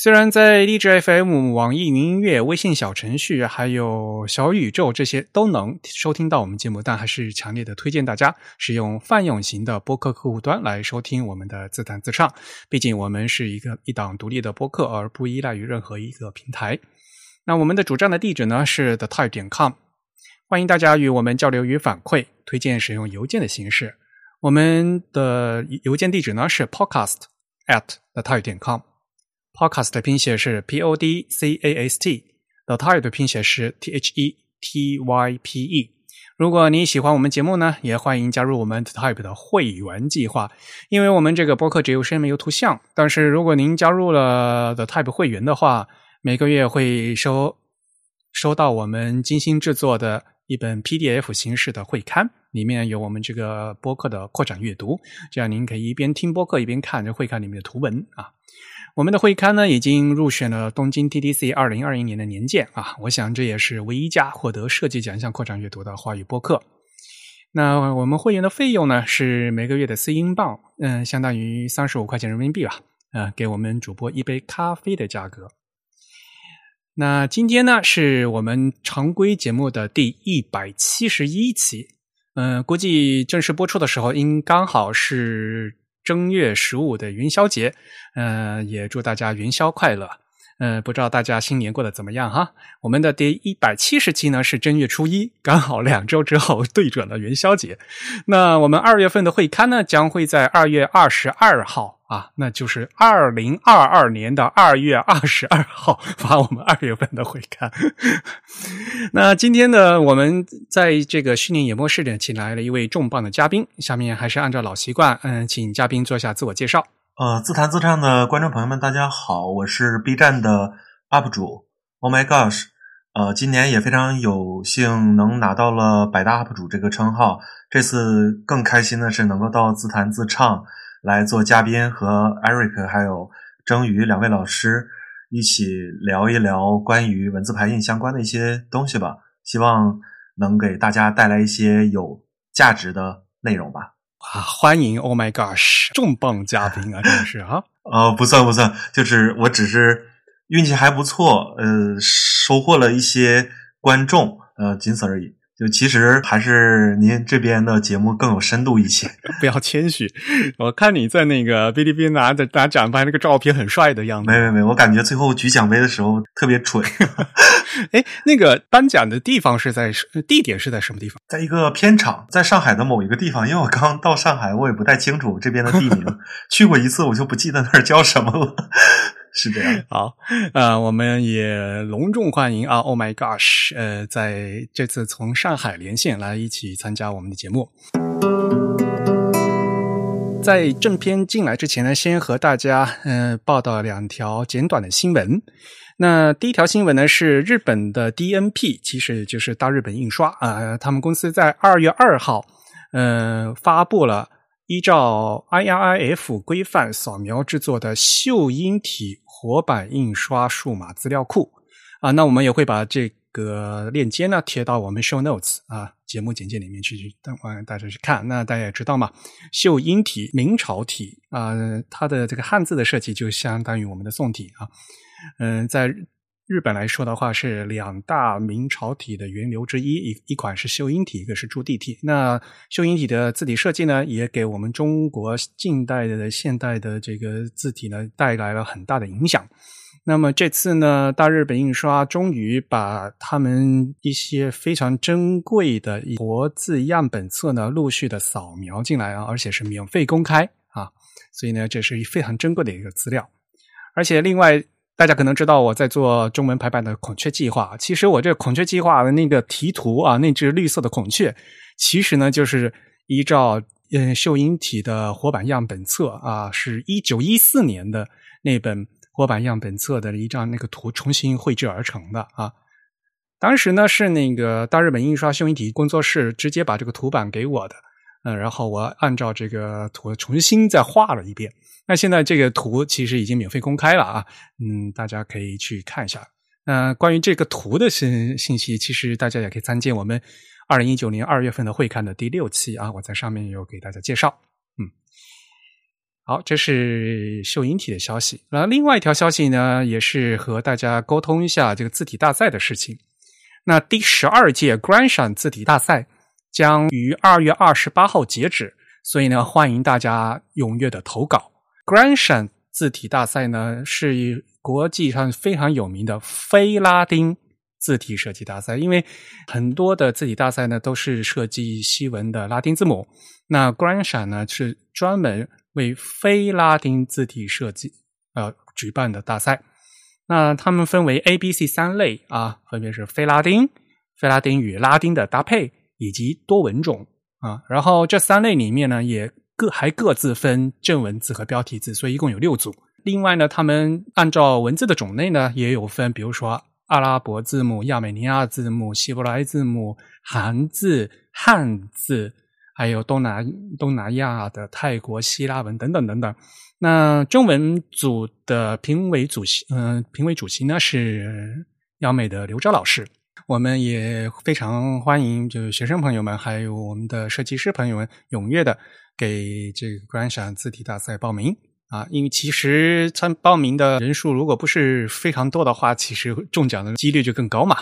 虽然在荔枝 FM、网易云音乐、微信小程序还有小宇宙这些都能收听到我们节目，但还是强烈的推荐大家使用泛用型的播客客户端来收听我们的自弹自唱。毕竟我们是一个一档独立的播客，而不依赖于任何一个平台。那我们的主站的地址呢是 the type 点 com，欢迎大家与我们交流与反馈，推荐使用邮件的形式。我们的邮件地址呢是 podcast at the type 点 com。Podcast 的拼写是 P O D C A S T，The Type 的拼写是 T H E T Y P E。如果你喜欢我们节目呢，也欢迎加入我们 The Type 的会员计划。因为我们这个播客只有声音没有图像，但是如果您加入了 The Type 会员的话，每个月会收收到我们精心制作的一本 PDF 形式的会刊，里面有我们这个播客的扩展阅读，这样您可以一边听播客一边看这会刊里面的图文啊。我们的会刊呢，已经入选了东京 TDC 二零二一年的年鉴啊！我想这也是唯一家获得设计奖项扩展阅读的华语播客。那我们会员的费用呢，是每个月的四英镑，嗯，相当于三十五块钱人民币吧，呃，给我们主播一杯咖啡的价格。那今天呢，是我们常规节目的第一百七十一期，嗯，估计正式播出的时候，应刚好是。正月十五的元宵节，嗯，也祝大家元宵快乐。嗯，不知道大家新年过得怎么样哈？我们的第一百七十期呢是正月初一，刚好两周之后对准了元宵节。那我们二月份的会刊呢，将会在二月二十二号。啊，那就是二零二二年的二月二十二号发我们二月份的会刊。那今天呢，我们在这个虚拟演播室呢，请来了一位重磅的嘉宾。下面还是按照老习惯，嗯，请嘉宾做一下自我介绍。呃，自弹自唱的观众朋友们，大家好，我是 B 站的 UP 主。Oh my gosh，呃，今年也非常有幸能拿到了百大 UP 主这个称号。这次更开心的是能够到自弹自唱。来做嘉宾，和 Eric 还有蒸鱼两位老师一起聊一聊关于文字排印相关的一些东西吧。希望能给大家带来一些有价值的内容吧。啊，欢迎！Oh my gosh，重磅嘉宾啊，真是啊！呃，不算不算，就是我只是运气还不错，呃，收获了一些观众，呃，仅此而已。就其实还是您这边的节目更有深度一些，不要谦虚。我看你在那个哔哩哔哩拿的拿奖牌那个照片很帅的样子。没没没，我感觉最后举奖杯的时候特别蠢。哎，那个颁奖的地方是在地点是在什么地方？在一个片场，在上海的某一个地方。因为我刚到上海，我也不太清楚这边的地名，去过一次我就不记得那儿叫什么了。是这样，好，呃，我们也隆重欢迎啊！Oh my gosh，呃，在这次从上海连线来一起参加我们的节目。在正片进来之前呢，先和大家嗯报道两条简短的新闻。那第一条新闻呢是日本的 DNP，其实就是大日本印刷啊，他们公司在二月二号嗯发布了。依照 IRIF 规范扫描制作的秀英体活版印刷数码资料库啊，那我们也会把这个链接呢贴到我们 Show Notes 啊节目简介里面去，等会大家去看。那大家也知道嘛，秀英体明朝体啊，它的这个汉字的设计就相当于我们的宋体啊，嗯，在。日本来说的话，是两大明朝体的源流之一，一一款是秀英体，一个是朱棣体。那秀英体的字体设计呢，也给我们中国近代的现代的这个字体呢带来了很大的影响。那么这次呢，大日本印刷终于把他们一些非常珍贵的活字样本册呢，陆续的扫描进来啊，而且是免费公开啊，所以呢，这是非常珍贵的一个资料，而且另外。大家可能知道我在做中文排版的孔雀计划。其实我这孔雀计划的那个题图啊，那只绿色的孔雀，其实呢就是依照嗯秀英体的活版样本册啊，是一九一四年的那本活版样本册的一张那个图重新绘制而成的啊。当时呢是那个大日本印刷秀英体工作室直接把这个图版给我的，嗯，然后我按照这个图重新再画了一遍。那现在这个图其实已经免费公开了啊，嗯，大家可以去看一下。那关于这个图的信信息，其实大家也可以参见我们二零一九年二月份的会刊的第六期啊，我在上面有给大家介绍。嗯，好，这是秀英体的消息。那另外一条消息呢，也是和大家沟通一下这个字体大赛的事情。那第十二届 Grandson 字体大赛将于二月二十八号截止，所以呢，欢迎大家踊跃的投稿。Grandson 字体大赛呢是国际上非常有名的非拉丁字体设计大赛，因为很多的字体大赛呢都是设计西文的拉丁字母，那 Grandson 呢是专门为非拉丁字体设计呃举办的大赛。那它们分为 A、B、C 三类啊，分别是非拉丁、非拉丁与拉丁的搭配以及多文种啊。然后这三类里面呢，也各还各自分正文字和标题字，所以一共有六组。另外呢，他们按照文字的种类呢，也有分，比如说阿拉伯字母、亚美尼亚字母、希伯来字母、韩字、汉字，还有东南东南亚的泰国希腊文等等等等。那中文组的评委主席，嗯，评委主席呢是央美的刘钊老师。我们也非常欢迎，就是学生朋友们，还有我们的设计师朋友们，踊跃的给这个观赏字体大赛报名啊！因为其实参报名的人数如果不是非常多的话，其实中奖的几率就更高嘛。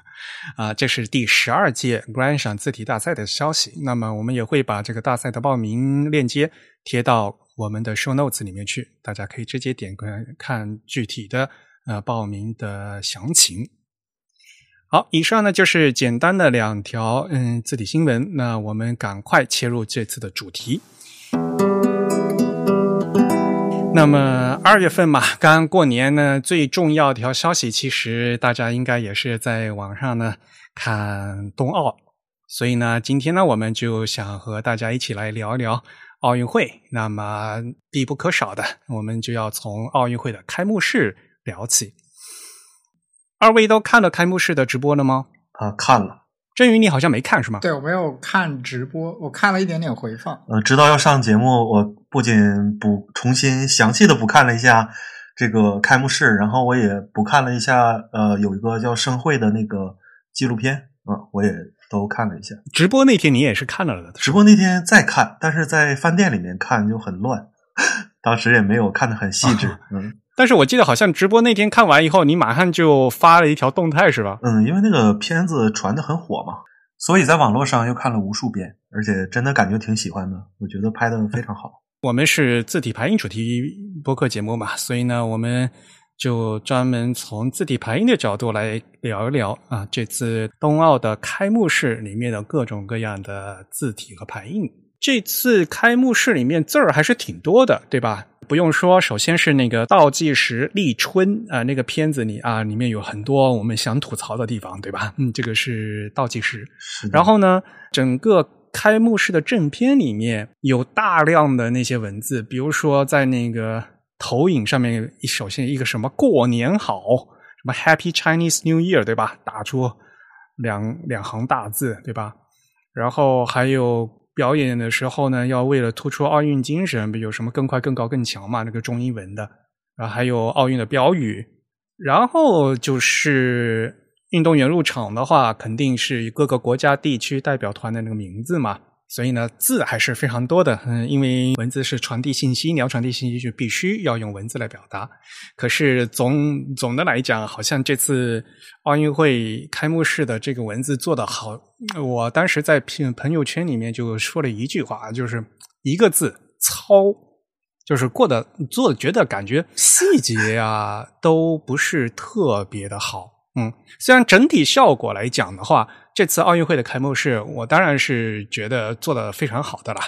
啊，这是第十二届观赏字体大赛的消息。那么我们也会把这个大赛的报名链接贴到。我们的 show notes 里面去，大家可以直接点看看具体的呃报名的详情。好，以上呢就是简单的两条嗯字体新闻，那我们赶快切入这次的主题。那么二月份嘛，刚过年呢，最重要一条消息，其实大家应该也是在网上呢看冬奥，所以呢，今天呢，我们就想和大家一起来聊一聊。奥运会，那么必不可少的，我们就要从奥运会的开幕式聊起。二位都看了开幕式的直播了吗？啊，看了。振宇，你好像没看是吗？对，我没有看直播，我看了一点点回放。呃，知道要上节目，我不仅补重新详细的补看了一下这个开幕式，然后我也补看了一下，呃，有一个叫盛会的那个纪录片，嗯，我也。都看了一下，直播那天你也是看了的。直播那天再看，但是在饭店里面看就很乱，当时也没有看的很细致。嗯，但是我记得好像直播那天看完以后，你马上就发了一条动态，是吧？嗯，因为那个片子传的很火嘛，所以在网络上又看了无数遍，而且真的感觉挺喜欢的。我觉得拍的非常好。我们是字体排印主题播客节目嘛，所以呢，我们。就专门从字体排印的角度来聊一聊啊，这次冬奥的开幕式里面的各种各样的字体和排印。这次开幕式里面字儿还是挺多的，对吧？不用说，首先是那个倒计时立春啊，那个片子里啊，里面有很多我们想吐槽的地方，对吧？嗯，这个是倒计时。然后呢，整个开幕式的正片里面有大量的那些文字，比如说在那个。投影上面首先一个什么过年好，什么 Happy Chinese New Year，对吧？打出两两行大字，对吧？然后还有表演的时候呢，要为了突出奥运精神，比如什么更快、更高、更强嘛，那个中英文的。然后还有奥运的标语。然后就是运动员入场的话，肯定是各个国家地区代表团的那个名字嘛。所以呢，字还是非常多的，嗯，因为文字是传递信息，你要传递信息就必须要用文字来表达。可是总总的来讲，好像这次奥运会开幕式的这个文字做得好，我当时在朋朋友圈里面就说了一句话，就是一个字糙，就是过得做觉得感觉细节啊都不是特别的好。嗯，虽然整体效果来讲的话，这次奥运会的开幕式，我当然是觉得做的非常好的了。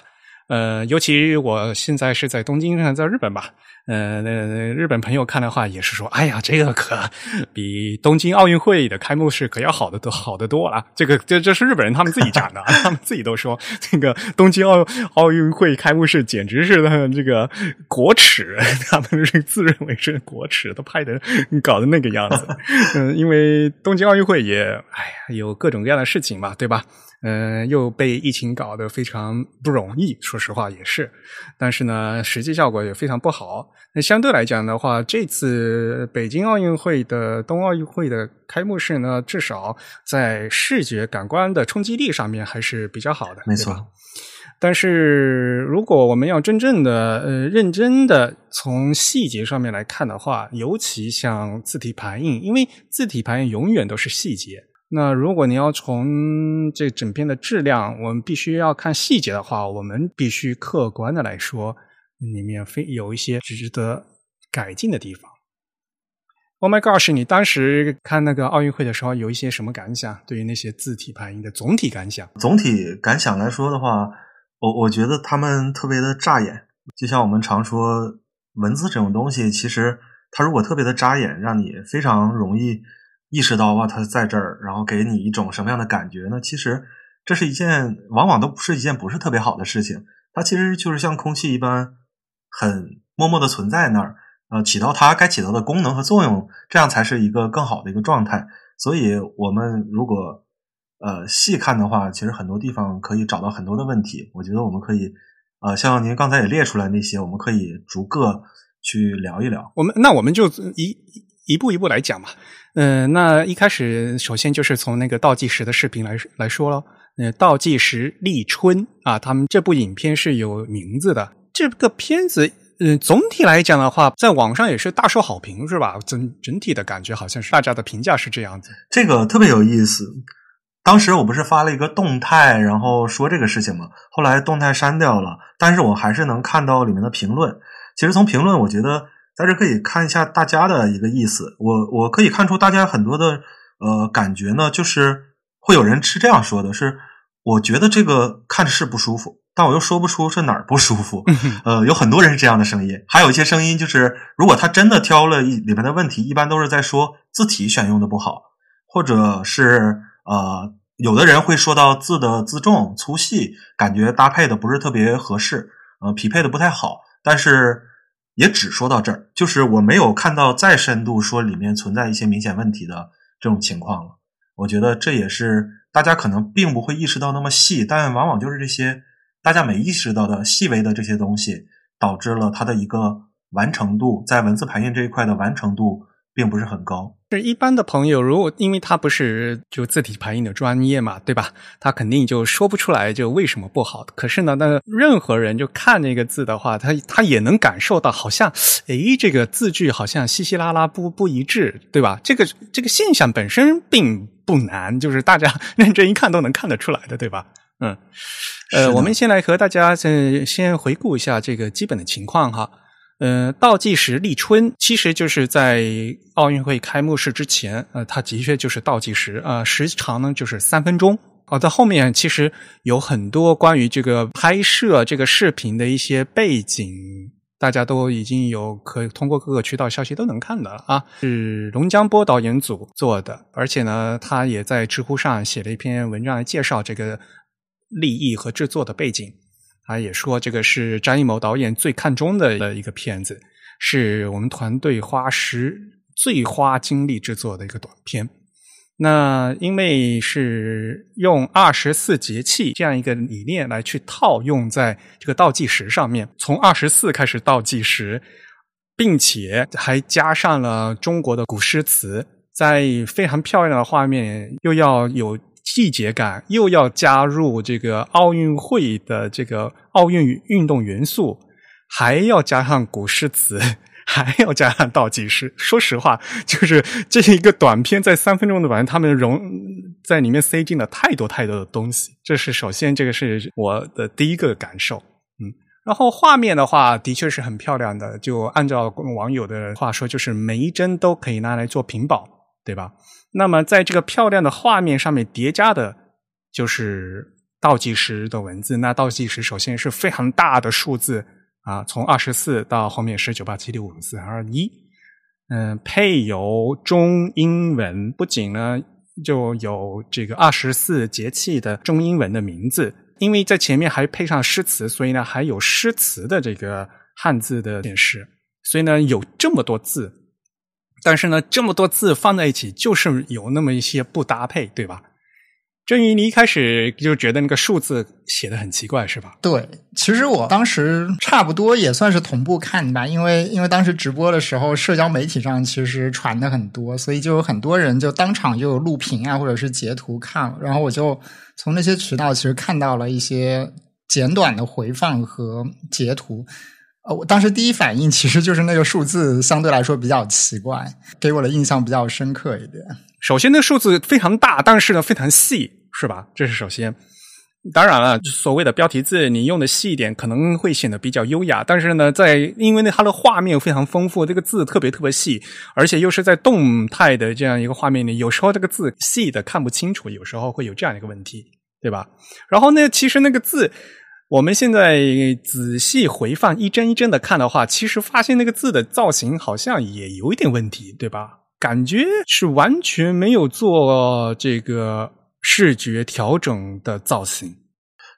呃，尤其我现在是在东京，在日本吧。呃，那日本朋友看的话也是说，哎呀，这个可比东京奥运会的开幕式可要好的多，好的多了。这个这这是日本人他们自己讲的，他们自己都说，这个东京奥奥运会开幕式简直是这个国耻，他们是自认为是国耻，都拍的搞的那个样子。嗯，因为东京奥运会也，哎呀，有各种各样的事情嘛，对吧？嗯，又被疫情搞得非常不容易，说实话也是。但是呢，实际效果也非常不好。那相对来讲的话，这次北京奥运会的冬奥运会的开幕式呢，至少在视觉感官的冲击力上面还是比较好的，没错。但是如果我们要真正的呃认真的从细节上面来看的话，尤其像字体排印，因为字体排印永远都是细节。那如果你要从这整篇的质量，我们必须要看细节的话，我们必须客观的来说，里面非有一些值得改进的地方。Oh my gosh！你当时看那个奥运会的时候，有一些什么感想？对于那些字体排印的总体感想？总体感想来说的话，我我觉得他们特别的扎眼。就像我们常说，文字这种东西，其实它如果特别的扎眼，让你非常容易。意识到哇，他在这儿，然后给你一种什么样的感觉呢？其实这是一件往往都不是一件不是特别好的事情。它其实就是像空气一般，很默默的存在那儿，呃，起到它该起到的功能和作用，这样才是一个更好的一个状态。所以，我们如果呃细看的话，其实很多地方可以找到很多的问题。我觉得我们可以，呃，像您刚才也列出来那些，我们可以逐个去聊一聊。我们那我们就一一一步一步来讲嘛。嗯，那一开始首先就是从那个倒计时的视频来来说喽。呃，倒计时立春啊，他们这部影片是有名字的。这个片子，嗯，总体来讲的话，在网上也是大受好评，是吧？整整体的感觉好像是大家的评价是这样子。这个特别有意思。当时我不是发了一个动态，然后说这个事情嘛？后来动态删掉了，但是我还是能看到里面的评论。其实从评论，我觉得。在这可以看一下大家的一个意思，我我可以看出大家很多的呃感觉呢，就是会有人是这样说的：是我觉得这个看着是不舒服，但我又说不出是哪儿不舒服。呃，有很多人是这样的声音，还有一些声音就是，如果他真的挑了一里面的问题，一般都是在说字体选用的不好，或者是呃，有的人会说到字的字重粗细，感觉搭配的不是特别合适，呃，匹配的不太好，但是。也只说到这儿，就是我没有看到再深度说里面存在一些明显问题的这种情况了。我觉得这也是大家可能并不会意识到那么细，但往往就是这些大家没意识到的细微的这些东西，导致了它的一个完成度，在文字排印这一块的完成度。并不是很高。是一般的朋友，如果因为他不是就字体排印的专业嘛，对吧？他肯定就说不出来就为什么不好。可是呢，那任何人就看那个字的话，他他也能感受到，好像诶，这个字句好像稀稀拉拉不不一致，对吧？这个这个现象本身并不难，就是大家 认真一看都能看得出来的，对吧？嗯，呃，我们先来和大家先先回顾一下这个基本的情况哈。呃，倒计时立春，其实就是在奥运会开幕式之前，呃，它的确就是倒计时，呃，时长呢就是三分钟。哦，在后面其实有很多关于这个拍摄这个视频的一些背景，大家都已经有可以通过各个渠道消息都能看到了啊，是龙江波导演组做的，而且呢，他也在知乎上写了一篇文章来介绍这个立意和制作的背景。他也说，这个是张艺谋导演最看重的一个片子，是我们团队花时最花精力制作的一个短片。那因为是用二十四节气这样一个理念来去套用在这个倒计时上面，从二十四开始倒计时，并且还加上了中国的古诗词，在非常漂亮的画面，又要有。季节感又要加入这个奥运会的这个奥运运动元素，还要加上古诗词，还要加上倒计时。说实话，就是这是一个短片，在三分钟的短片，他们融在里面塞进了太多太多的东西。这是首先，这个是我的第一个感受。嗯，然后画面的话，的确是很漂亮的。就按照网友的话说，就是每一帧都可以拿来做屏保，对吧？那么，在这个漂亮的画面上面叠加的，就是倒计时的文字。那倒计时首先是非常大的数字，啊，从二十四到后面十九八七六五四二一，嗯，配有中英文，不仅呢就有这个二十四节气的中英文的名字，因为在前面还配上诗词，所以呢还有诗词的这个汉字的显示，所以呢有这么多字，但是呢这么多字放在一起，就是有那么一些不搭配，对吧？郑宇，你一开始就觉得那个数字写的很奇怪，是吧？对，其实我当时差不多也算是同步看吧，因为因为当时直播的时候，社交媒体上其实传的很多，所以就有很多人就当场就有录屏啊，或者是截图看了，然后我就从那些渠道其实看到了一些简短的回放和截图。呃，我当时第一反应其实就是那个数字相对来说比较奇怪，给我的印象比较深刻一点。首先，那数字非常大，但是呢非常细，是吧？这是首先。当然了，所谓的标题字，你用的细一点，可能会显得比较优雅。但是呢，在因为呢它的画面非常丰富，这个字特别特别细，而且又是在动态的这样一个画面里，有时候这个字细的看不清楚，有时候会有这样一个问题，对吧？然后呢，其实那个字，我们现在仔细回放一帧一帧的看的话，其实发现那个字的造型好像也有一点问题，对吧？感觉是完全没有做这个视觉调整的造型。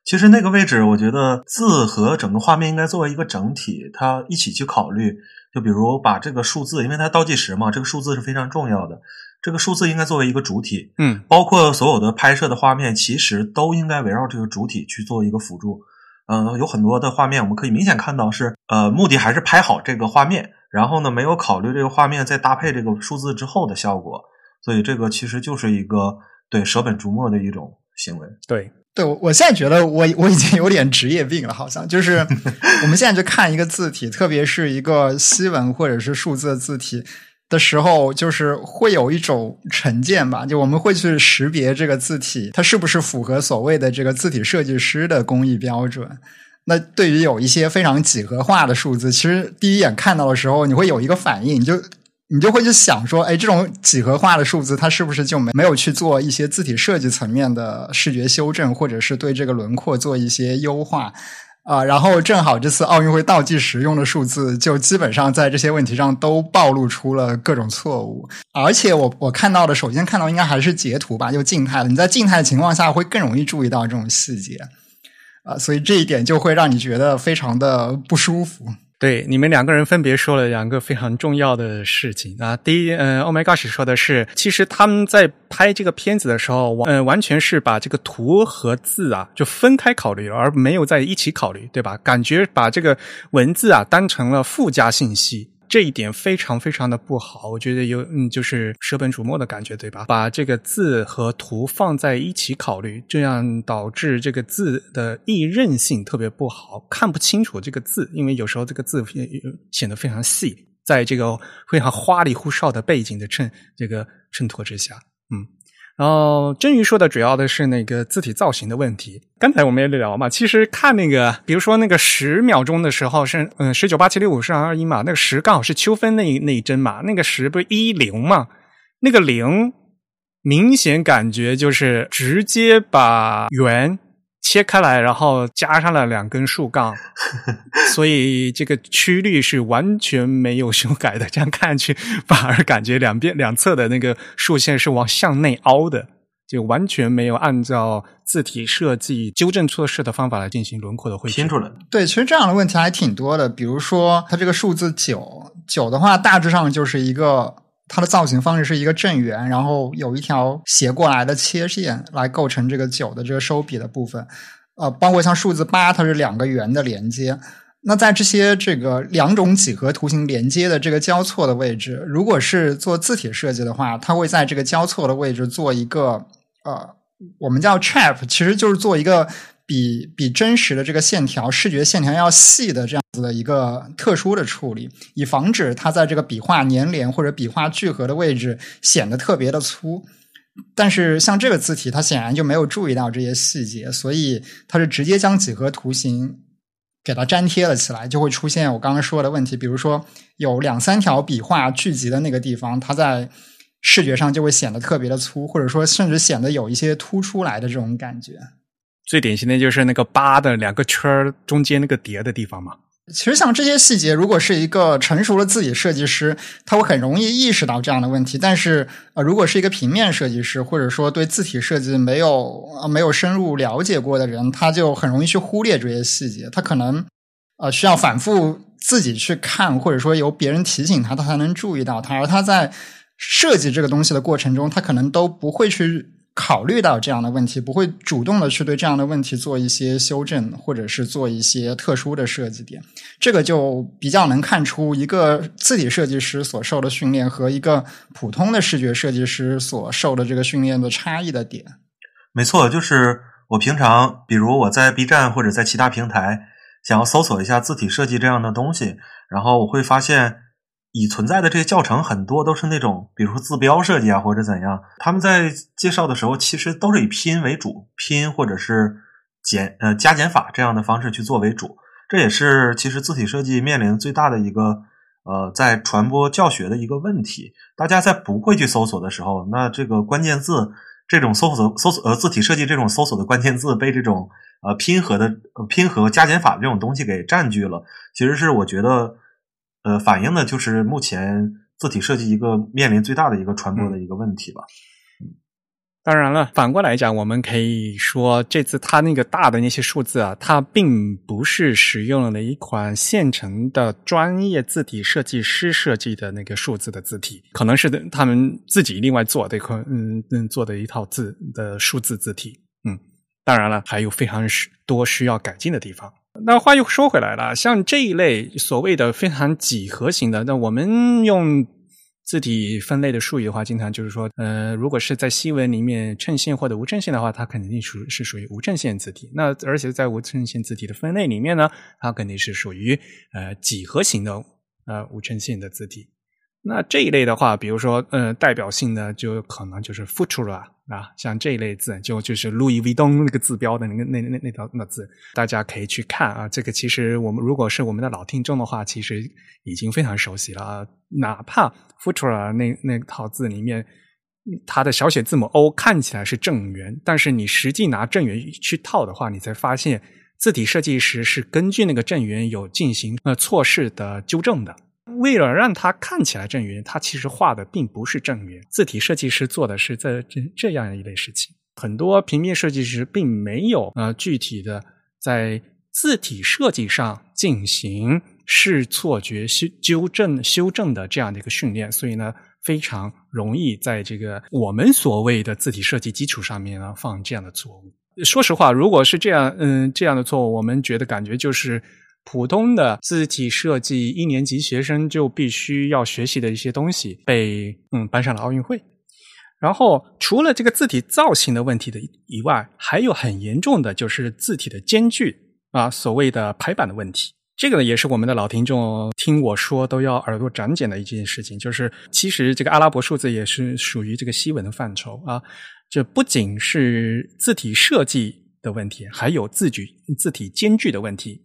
其实那个位置，我觉得字和整个画面应该作为一个整体，它一起去考虑。就比如把这个数字，因为它倒计时嘛，这个数字是非常重要的。这个数字应该作为一个主体，嗯，包括所有的拍摄的画面，其实都应该围绕这个主体去做一个辅助。嗯，有很多的画面，我们可以明显看到是，呃，目的还是拍好这个画面。然后呢，没有考虑这个画面再搭配这个数字之后的效果，所以这个其实就是一个对舍本逐末的一种行为。对，对我现在觉得我我已经有点职业病了，好像就是 我们现在就看一个字体，特别是一个西文或者是数字的字体的时候，就是会有一种成见吧，就我们会去识别这个字体它是不是符合所谓的这个字体设计师的工艺标准。那对于有一些非常几何化的数字，其实第一眼看到的时候，你会有一个反应，你就你就会去想说，哎，这种几何化的数字，它是不是就没没有去做一些字体设计层面的视觉修正，或者是对这个轮廓做一些优化啊？然后正好这次奥运会倒计时用的数字，就基本上在这些问题上都暴露出了各种错误。而且我我看到的，首先看到应该还是截图吧，就静态的。你在静态的情况下，会更容易注意到这种细节。啊，所以这一点就会让你觉得非常的不舒服。对，你们两个人分别说了两个非常重要的事情啊。第一，嗯，Oh my gosh，说的是，其实他们在拍这个片子的时候，嗯，完全是把这个图和字啊就分开考虑，而没有在一起考虑，对吧？感觉把这个文字啊当成了附加信息。这一点非常非常的不好，我觉得有嗯，就是舍本逐末的感觉，对吧？把这个字和图放在一起考虑，这样导致这个字的易认性特别不好，看不清楚这个字，因为有时候这个字显得非常细，在这个非常花里胡哨的背景的衬这个衬托之下，嗯。然后真鱼说的主要的是那个字体造型的问题。刚才我们也聊嘛，其实看那个，比如说那个十秒钟的时候是嗯十九八七六五四二二一嘛，那个十刚好是秋分那那一帧嘛，那个十不是一零嘛，那个零明显感觉就是直接把圆。切开来，然后加上了两根竖杠，所以这个曲率是完全没有修改的。这样看去，反而感觉两边两侧的那个竖线是往向内凹的，就完全没有按照字体设计纠正错视的方法来进行轮廓的绘制。拼出来。对，其实这样的问题还挺多的。比如说，它这个数字九九的话，大致上就是一个。它的造型方式是一个正圆，然后有一条斜过来的切线来构成这个九的这个收笔的部分。呃，包括像数字八，它是两个圆的连接。那在这些这个两种几何图形连接的这个交错的位置，如果是做字体设计的话，它会在这个交错的位置做一个呃，我们叫 trap，其实就是做一个。比比真实的这个线条视觉线条要细的这样子的一个特殊的处理，以防止它在这个笔画粘连或者笔画聚合的位置显得特别的粗。但是像这个字体，它显然就没有注意到这些细节，所以它是直接将几何图形给它粘贴了起来，就会出现我刚刚说的问题。比如说有两三条笔画聚集的那个地方，它在视觉上就会显得特别的粗，或者说甚至显得有一些凸出来的这种感觉。最典型的就是那个八的两个圈儿中间那个叠的地方嘛。其实像这些细节，如果是一个成熟的字体设计师，他会很容易意识到这样的问题。但是，呃，如果是一个平面设计师，或者说对字体设计没有呃没有深入了解过的人，他就很容易去忽略这些细节。他可能呃需要反复自己去看，或者说由别人提醒他，他才能注意到它。而他在设计这个东西的过程中，他可能都不会去。考虑到这样的问题，不会主动的去对这样的问题做一些修正，或者是做一些特殊的设计点。这个就比较能看出一个字体设计师所受的训练和一个普通的视觉设计师所受的这个训练的差异的点。没错，就是我平常，比如我在 B 站或者在其他平台想要搜索一下字体设计这样的东西，然后我会发现。已存在的这些教程很多都是那种，比如说字标设计啊，或者怎样，他们在介绍的时候其实都是以拼音为主，拼音或者是减呃加减法这样的方式去做为主。这也是其实字体设计面临最大的一个呃在传播教学的一个问题。大家在不会去搜索的时候，那这个关键字这种搜索搜索呃字体设计这种搜索的关键字被这种呃拼合的拼合加减法这种东西给占据了，其实是我觉得。呃，反映的就是目前字体设计一个面临最大的一个传播的一个问题吧。当然了，反过来讲，我们可以说，这次它那个大的那些数字啊，它并不是使用了一款现成的专业字体设计师设计的那个数字的字体，可能是他们自己另外做的一款，嗯嗯，做的一套字的数字字体。嗯，当然了，还有非常多需要改进的地方。那话又说回来了，像这一类所谓的非常几何型的，那我们用字体分类的术语的话，经常就是说，呃，如果是在西文里面衬线或者无衬线的话，它肯定属是属于无衬线字体。那而且在无衬线字体的分类里面呢，它肯定是属于呃几何型的呃无衬线的字体。那这一类的话，比如说，呃，代表性的就可能就是 Futura 啊，像这一类字，就就是路易威登那个字标的那个那那那条那字，大家可以去看啊。这个其实我们如果是我们的老听众的话，其实已经非常熟悉了啊。哪怕 Futura 那那套字里面，它的小写字母 O 看起来是正圆，但是你实际拿正圆去套的话，你才发现字体设计师是根据那个正圆有进行呃错视的纠正的。为了让它看起来正圆，它其实画的并不是正圆。字体设计师做的是这这这样一类事情。很多平面设计师并没有呃具体的在字体设计上进行视错觉修纠正修正的这样的一个训练，所以呢，非常容易在这个我们所谓的字体设计基础上面呢犯这样的错误。说实话，如果是这样，嗯，这样的错误，我们觉得感觉就是。普通的字体设计一年级学生就必须要学习的一些东西，被嗯搬上了奥运会。然后除了这个字体造型的问题的以外，还有很严重的就是字体的间距啊，所谓的排版的问题。这个呢，也是我们的老听众听我说都要耳朵长茧的一件事情。就是其实这个阿拉伯数字也是属于这个西文的范畴啊。这不仅是字体设计的问题，还有字距字体间距的问题。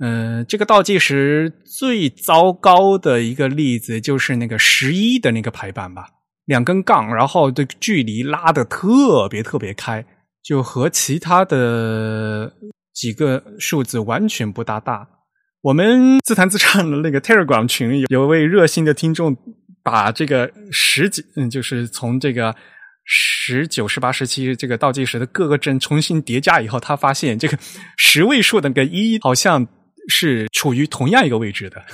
嗯，这个倒计时最糟糕的一个例子就是那个十一的那个排版吧，两根杠，然后这个距离拉的特别特别开，就和其他的几个数字完全不搭大。我们自弹自唱的那个 Telegram 群有一位热心的听众，把这个十几，嗯，就是从这个十九、十八、十七这个倒计时的各个帧重新叠加以后，他发现这个十位数的那个一好像。是处于同样一个位置的，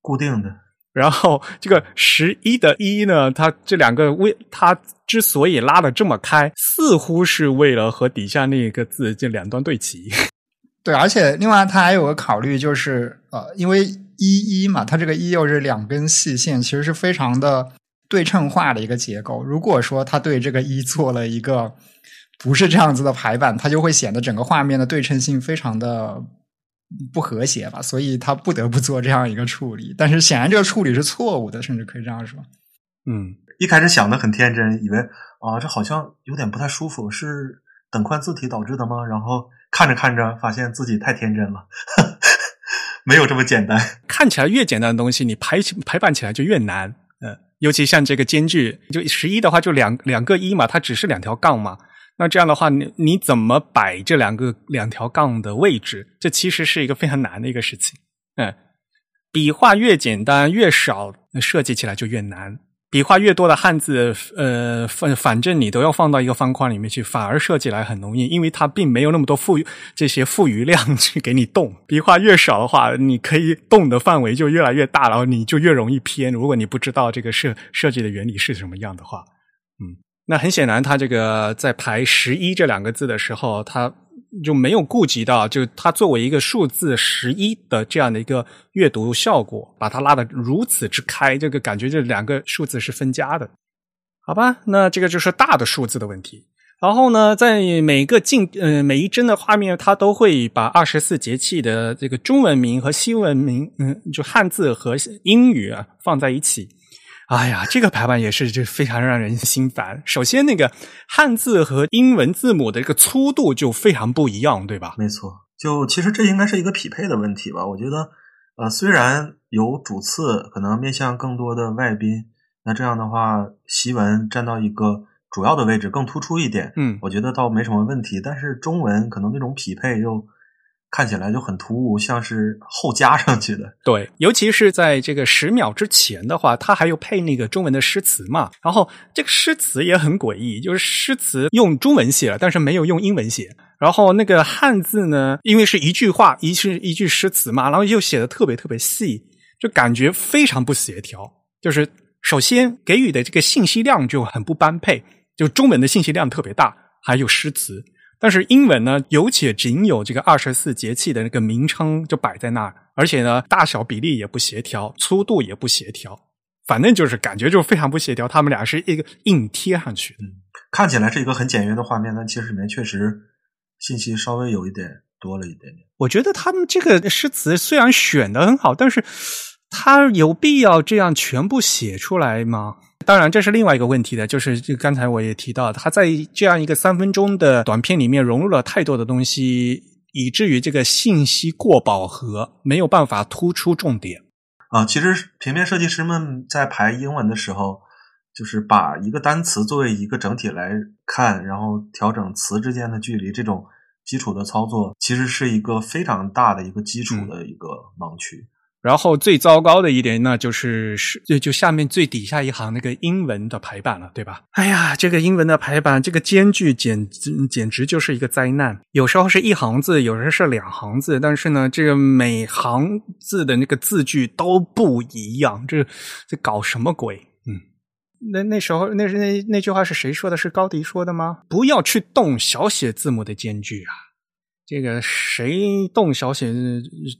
固定的。然后这个十一的一呢，它这两个位，它之所以拉的这么开，似乎是为了和底下那个字这两端对齐。对，而且另外它还有个考虑，就是呃，因为一一嘛，它这个一又是两根细线，其实是非常的对称化的一个结构。如果说它对这个一做了一个不是这样子的排版，它就会显得整个画面的对称性非常的。不和谐吧，所以他不得不做这样一个处理。但是显然这个处理是错误的，甚至可以这样说。嗯，一开始想的很天真，以为啊，这好像有点不太舒服，是等宽字体导致的吗？然后看着看着，发现自己太天真了，没有这么简单。看起来越简单的东西，你排排版起来就越难。嗯，尤其像这个间距，就十一的话，就两两个一嘛，它只是两条杠嘛。那这样的话，你你怎么摆这两个两条杠的位置？这其实是一个非常难的一个事情。嗯，笔画越简单越少，设计起来就越难。笔画越多的汉字，呃，反反正你都要放到一个方框里面去，反而设计来很容易，因为它并没有那么多富余这些富余量 去给你动。笔画越少的话，你可以动的范围就越来越大，然后你就越容易偏。如果你不知道这个设设计的原理是什么样的话，嗯，那很显然，它这个在排十一这两个字的时候，它。就没有顾及到，就它作为一个数字十一的这样的一个阅读效果，把它拉得如此之开，这个感觉这两个数字是分家的，好吧？那这个就是大的数字的问题。然后呢，在每个镜呃每一帧的画面，它都会把二十四节气的这个中文名和西文名，嗯，就汉字和英语啊放在一起。哎呀，这个排版也是就非常让人心烦。首先，那个汉字和英文字母的这个粗度就非常不一样，对吧？没错，就其实这应该是一个匹配的问题吧。我觉得，呃，虽然有主次可能面向更多的外宾，那这样的话，西文占到一个主要的位置更突出一点，嗯，我觉得倒没什么问题。但是中文可能那种匹配又。看起来就很突兀，像是后加上去的。对，尤其是在这个十秒之前的话，它还有配那个中文的诗词嘛。然后这个诗词也很诡异，就是诗词用中文写了，但是没有用英文写。然后那个汉字呢，因为是一句话，一是一句诗词嘛，然后又写的特别特别细，就感觉非常不协调。就是首先给予的这个信息量就很不般配，就中文的信息量特别大，还有诗词。但是英文呢，有且仅有这个二十四节气的那个名称就摆在那儿，而且呢，大小比例也不协调，粗度也不协调，反正就是感觉就非常不协调。他们俩是一个硬贴上去的，看起来是一个很简约的画面，但其实里面确实信息稍微有一点多了一点点。我觉得他们这个诗词虽然选的很好，但是他有必要这样全部写出来吗？当然，这是另外一个问题的，就是就刚才我也提到，他在这样一个三分钟的短片里面融入了太多的东西，以至于这个信息过饱和，没有办法突出重点。啊，其实平面设计师们在排英文的时候，就是把一个单词作为一个整体来看，然后调整词之间的距离，这种基础的操作，其实是一个非常大的一个基础的一个盲区。然后最糟糕的一点，那就是是就就下面最底下一行那个英文的排版了，对吧？哎呀，这个英文的排版，这个间距简简直就是一个灾难。有时候是一行字，有时候是两行字，但是呢，这个每行字的那个字句都不一样，这这搞什么鬼？嗯，那那时候那是那那句话是谁说的？是高迪说的吗？不要去动小写字母的间距啊！这个谁动小写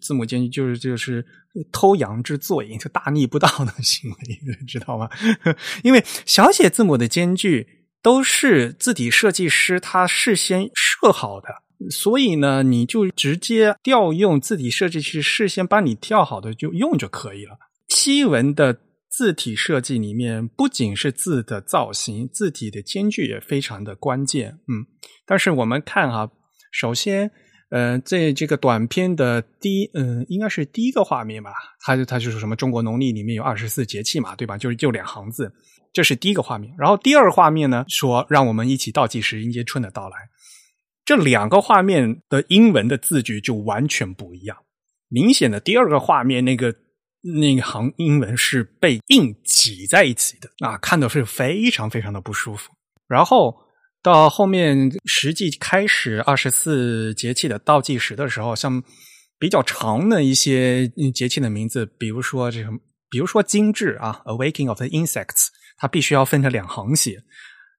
字母间距，就是就是偷羊之罪，就大逆不道的行为，知道吗？因为小写字母的间距都是字体设计师他事先设好的，所以呢，你就直接调用字体设计师事先帮你调好的就用就可以了。西文的字体设计里面，不仅是字的造型，字体的间距也非常的关键。嗯，但是我们看哈。首先，呃，在这个短片的第，嗯，应该是第一个画面吧，它它就是什么中国农历里面有二十四节气嘛，对吧？就是就两行字，这是第一个画面。然后第二个画面呢，说让我们一起倒计时迎接春的到来。这两个画面的英文的字句就完全不一样，明显的第二个画面那个那个行英文是被硬挤在一起的啊，看的是非常非常的不舒服。然后。到后面实际开始二十四节气的倒计时的时候，像比较长的一些节气的名字，比如说这个，比如说精致啊，Awakening of the Insects，它必须要分成两行写，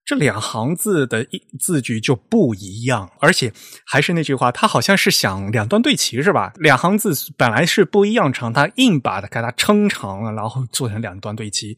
这两行字的字句就不一样，而且还是那句话，它好像是想两段对齐是吧？两行字本来是不一样长，它硬把它给它撑长了，然后做成两段对齐，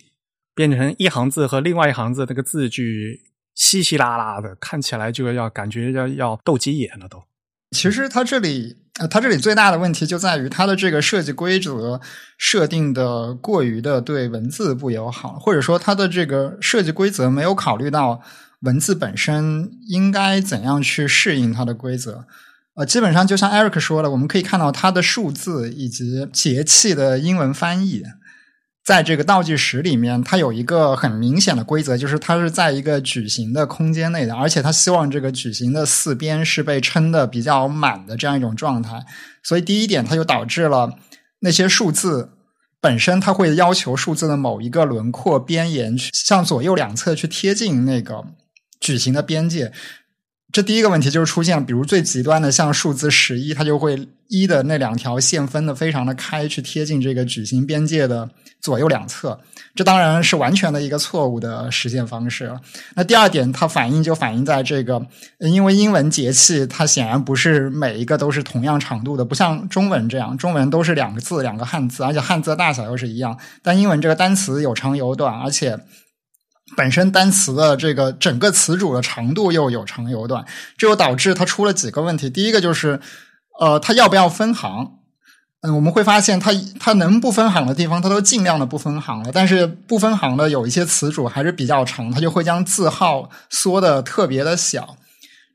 变成一行字和另外一行字那个字句。稀稀拉拉的，看起来就要感觉要要斗鸡眼了都。其实它这里，它这里最大的问题就在于它的这个设计规则设定的过于的对文字不友好，或者说它的这个设计规则没有考虑到文字本身应该怎样去适应它的规则。呃，基本上就像 Eric 说的，我们可以看到它的数字以及节气的英文翻译。在这个倒计时里面，它有一个很明显的规则，就是它是在一个矩形的空间内的，而且它希望这个矩形的四边是被撑的比较满的这样一种状态。所以第一点，它就导致了那些数字本身，它会要求数字的某一个轮廓边沿去向左右两侧去贴近那个矩形的边界。这第一个问题就是出现，比如最极端的像数字十一，它就会一的那两条线分的非常的开，去贴近这个矩形边界的左右两侧。这当然是完全的一个错误的实现方式了。那第二点，它反映就反映在这个，因为英文节气它显然不是每一个都是同样长度的，不像中文这样，中文都是两个字两个汉字，而且汉字的大小又是一样。但英文这个单词有长有短，而且。本身单词的这个整个词组的长度又有长有短，这就导致它出了几个问题。第一个就是，呃，它要不要分行？嗯，我们会发现它它能不分行的地方，它都尽量的不分行了。但是不分行的有一些词组还是比较长，它就会将字号缩的特别的小。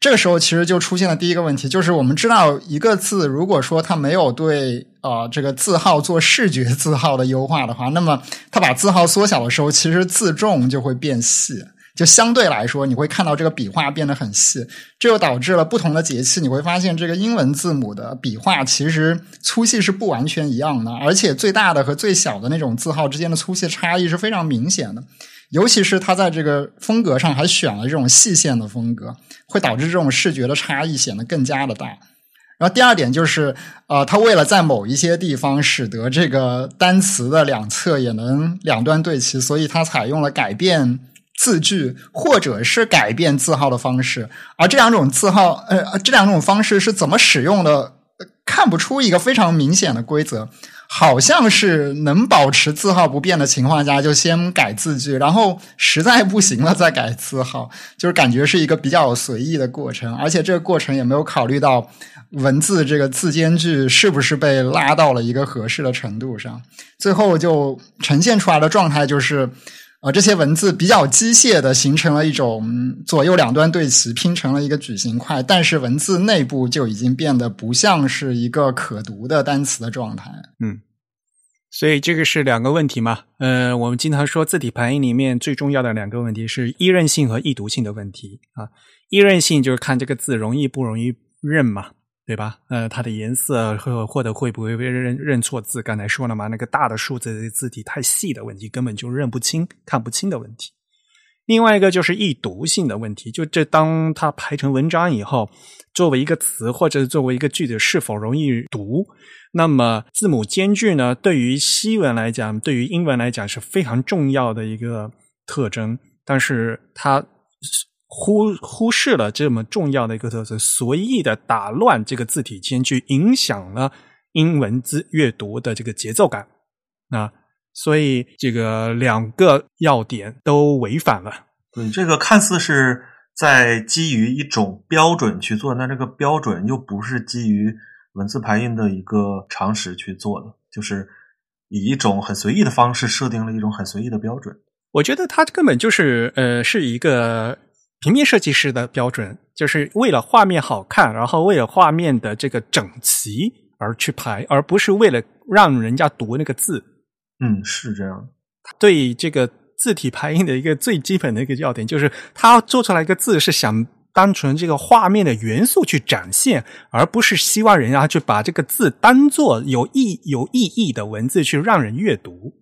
这个时候其实就出现了第一个问题，就是我们知道一个字，如果说它没有对呃这个字号做视觉字号的优化的话，那么它把字号缩小的时候，其实字重就会变细，就相对来说你会看到这个笔画变得很细，这就导致了不同的节气，你会发现这个英文字母的笔画其实粗细是不完全一样的，而且最大的和最小的那种字号之间的粗细差异是非常明显的。尤其是它在这个风格上还选了这种细线的风格，会导致这种视觉的差异显得更加的大。然后第二点就是，呃，它为了在某一些地方使得这个单词的两侧也能两端对齐，所以它采用了改变字句或者是改变字号的方式。而这两种字号，呃，这两种方式是怎么使用的，看不出一个非常明显的规则。好像是能保持字号不变的情况下，就先改字句，然后实在不行了再改字号，就是感觉是一个比较随意的过程，而且这个过程也没有考虑到文字这个字间距是不是被拉到了一个合适的程度上，最后就呈现出来的状态就是。啊，这些文字比较机械的形成了一种左右两端对齐，拼成了一个矩形块，但是文字内部就已经变得不像是一个可读的单词的状态。嗯，所以这个是两个问题嘛？呃，我们经常说字体排印里面最重要的两个问题是易认性和易读性的问题啊。易认性就是看这个字容易不容易认嘛。对吧？呃，它的颜色或或者会不会被认认错字？刚才说了嘛，那个大的数字字体太细的问题，根本就认不清、看不清的问题。另外一个就是易读性的问题，就这当它排成文章以后，作为一个词或者作为一个句子是否容易读？那么字母间距呢？对于西文来讲，对于英文来讲是非常重要的一个特征，但是它。忽忽视了这么重要的一个特色，随意的打乱这个字体间距，影响了英文字阅读的这个节奏感啊！所以这个两个要点都违反了。对，这个看似是在基于一种标准去做，那这个标准又不是基于文字排印的一个常识去做的，就是以一种很随意的方式设定了一种很随意的标准。我觉得它根本就是呃，是一个。平面设计师的标准就是为了画面好看，然后为了画面的这个整齐而去排，而不是为了让人家读那个字。嗯，是这样。对这个字体排印的一个最基本的一个要点，就是他做出来一个字是想单纯这个画面的元素去展现，而不是希望人家去把这个字当做有意有意义的文字去让人阅读。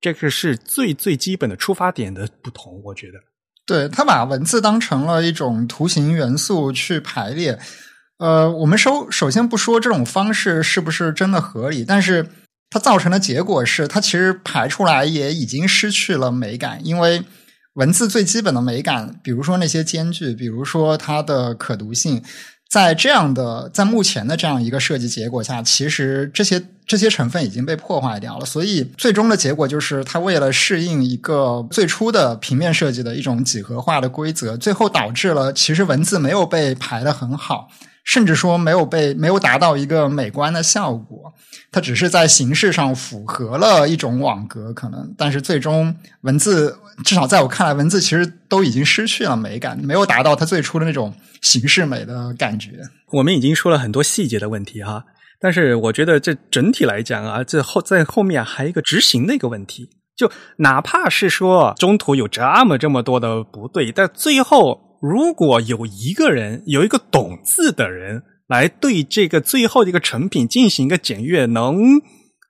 这个是最最基本的出发点的不同，我觉得。对他把文字当成了一种图形元素去排列，呃，我们首首先不说这种方式是不是真的合理，但是它造成的结果是，它其实排出来也已经失去了美感，因为文字最基本的美感，比如说那些间距，比如说它的可读性。在这样的，在目前的这样一个设计结果下，其实这些这些成分已经被破坏掉了。所以最终的结果就是，它为了适应一个最初的平面设计的一种几何化的规则，最后导致了其实文字没有被排的很好。甚至说没有被没有达到一个美观的效果，它只是在形式上符合了一种网格，可能，但是最终文字至少在我看来，文字其实都已经失去了美感，没有达到它最初的那种形式美的感觉。我们已经说了很多细节的问题哈，但是我觉得这整体来讲啊，这后在后面还有一个执行的一个问题，就哪怕是说中途有这么这么多的不对，但最后。如果有一个人，有一个懂字的人来对这个最后的一个成品进行一个检阅，能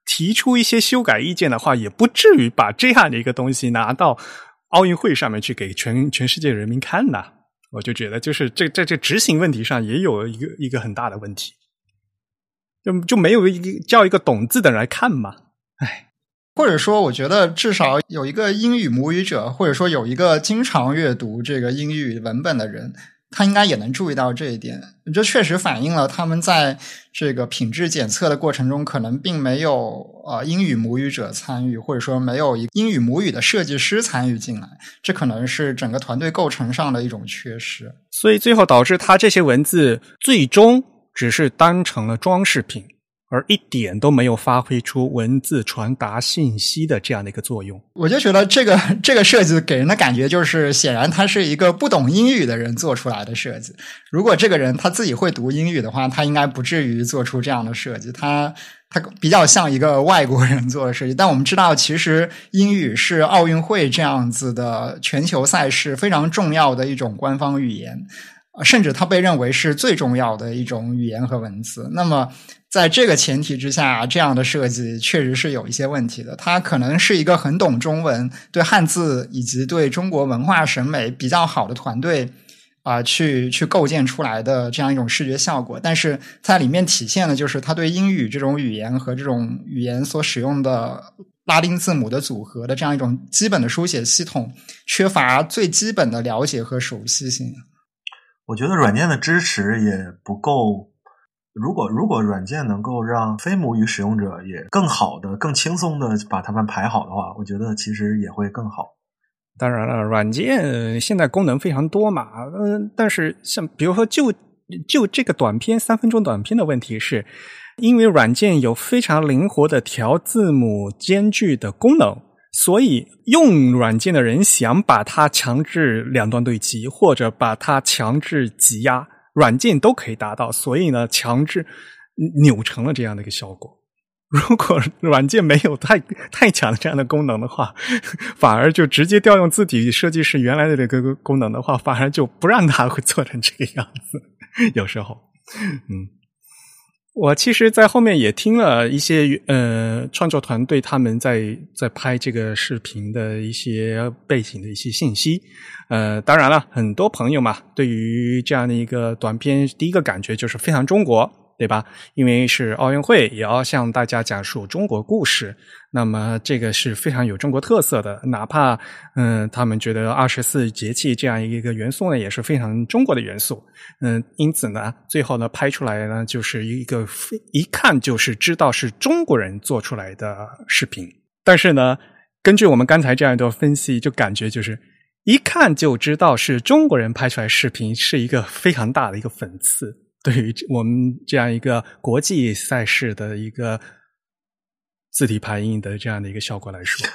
提出一些修改意见的话，也不至于把这样的一个东西拿到奥运会上面去给全全世界人民看呐。我就觉得，就是这在这执行问题上也有一个一个很大的问题，就就没有一个叫一个懂字的人来看嘛？哎，或者说，我觉得至少有一个英语母语者，或者说有一个经常阅读这个英语文本的人。他应该也能注意到这一点，这确实反映了他们在这个品质检测的过程中，可能并没有呃英语母语者参与，或者说没有一英语母语的设计师参与进来，这可能是整个团队构成上的一种缺失。所以最后导致他这些文字最终只是当成了装饰品。而一点都没有发挥出文字传达信息的这样的一个作用，我就觉得这个这个设计给人的感觉就是，显然他是一个不懂英语的人做出来的设计。如果这个人他自己会读英语的话，他应该不至于做出这样的设计。他他比较像一个外国人做的设计。但我们知道，其实英语是奥运会这样子的全球赛事非常重要的一种官方语言，甚至它被认为是最重要的一种语言和文字。那么。在这个前提之下，这样的设计确实是有一些问题的。它可能是一个很懂中文、对汉字以及对中国文化审美比较好的团队啊，去去构建出来的这样一种视觉效果。但是在里面体现的就是他对英语这种语言和这种语言所使用的拉丁字母的组合的这样一种基本的书写系统，缺乏最基本的了解和熟悉性。我觉得软件的支持也不够。如果如果软件能够让非母语使用者也更好的、更轻松的把它们排好的话，我觉得其实也会更好。当然了，软件现在功能非常多嘛，嗯，但是像比如说就就这个短片三分钟短片的问题是，因为软件有非常灵活的调字母间距的功能，所以用软件的人想把它强制两端对齐，或者把它强制挤压。软件都可以达到，所以呢，强制扭成了这样的一个效果。如果软件没有太太强的这样的功能的话，反而就直接调用字体设计师原来的这个功能的话，反而就不让它会做成这个样子。有时候，嗯。我其实，在后面也听了一些呃创作团队他们在在拍这个视频的一些背景的一些信息。呃，当然了，很多朋友嘛，对于这样的一个短片，第一个感觉就是非常中国。对吧？因为是奥运会，也要向大家讲述中国故事。那么这个是非常有中国特色的。哪怕嗯，他们觉得二十四节气这样一个元素呢，也是非常中国的元素。嗯，因此呢，最后呢，拍出来呢，就是一个一看就是知道是中国人做出来的视频。但是呢，根据我们刚才这样一段分析，就感觉就是一看就知道是中国人拍出来视频，是一个非常大的一个讽刺。对于我们这样一个国际赛事的一个字体排印的这样的一个效果来说，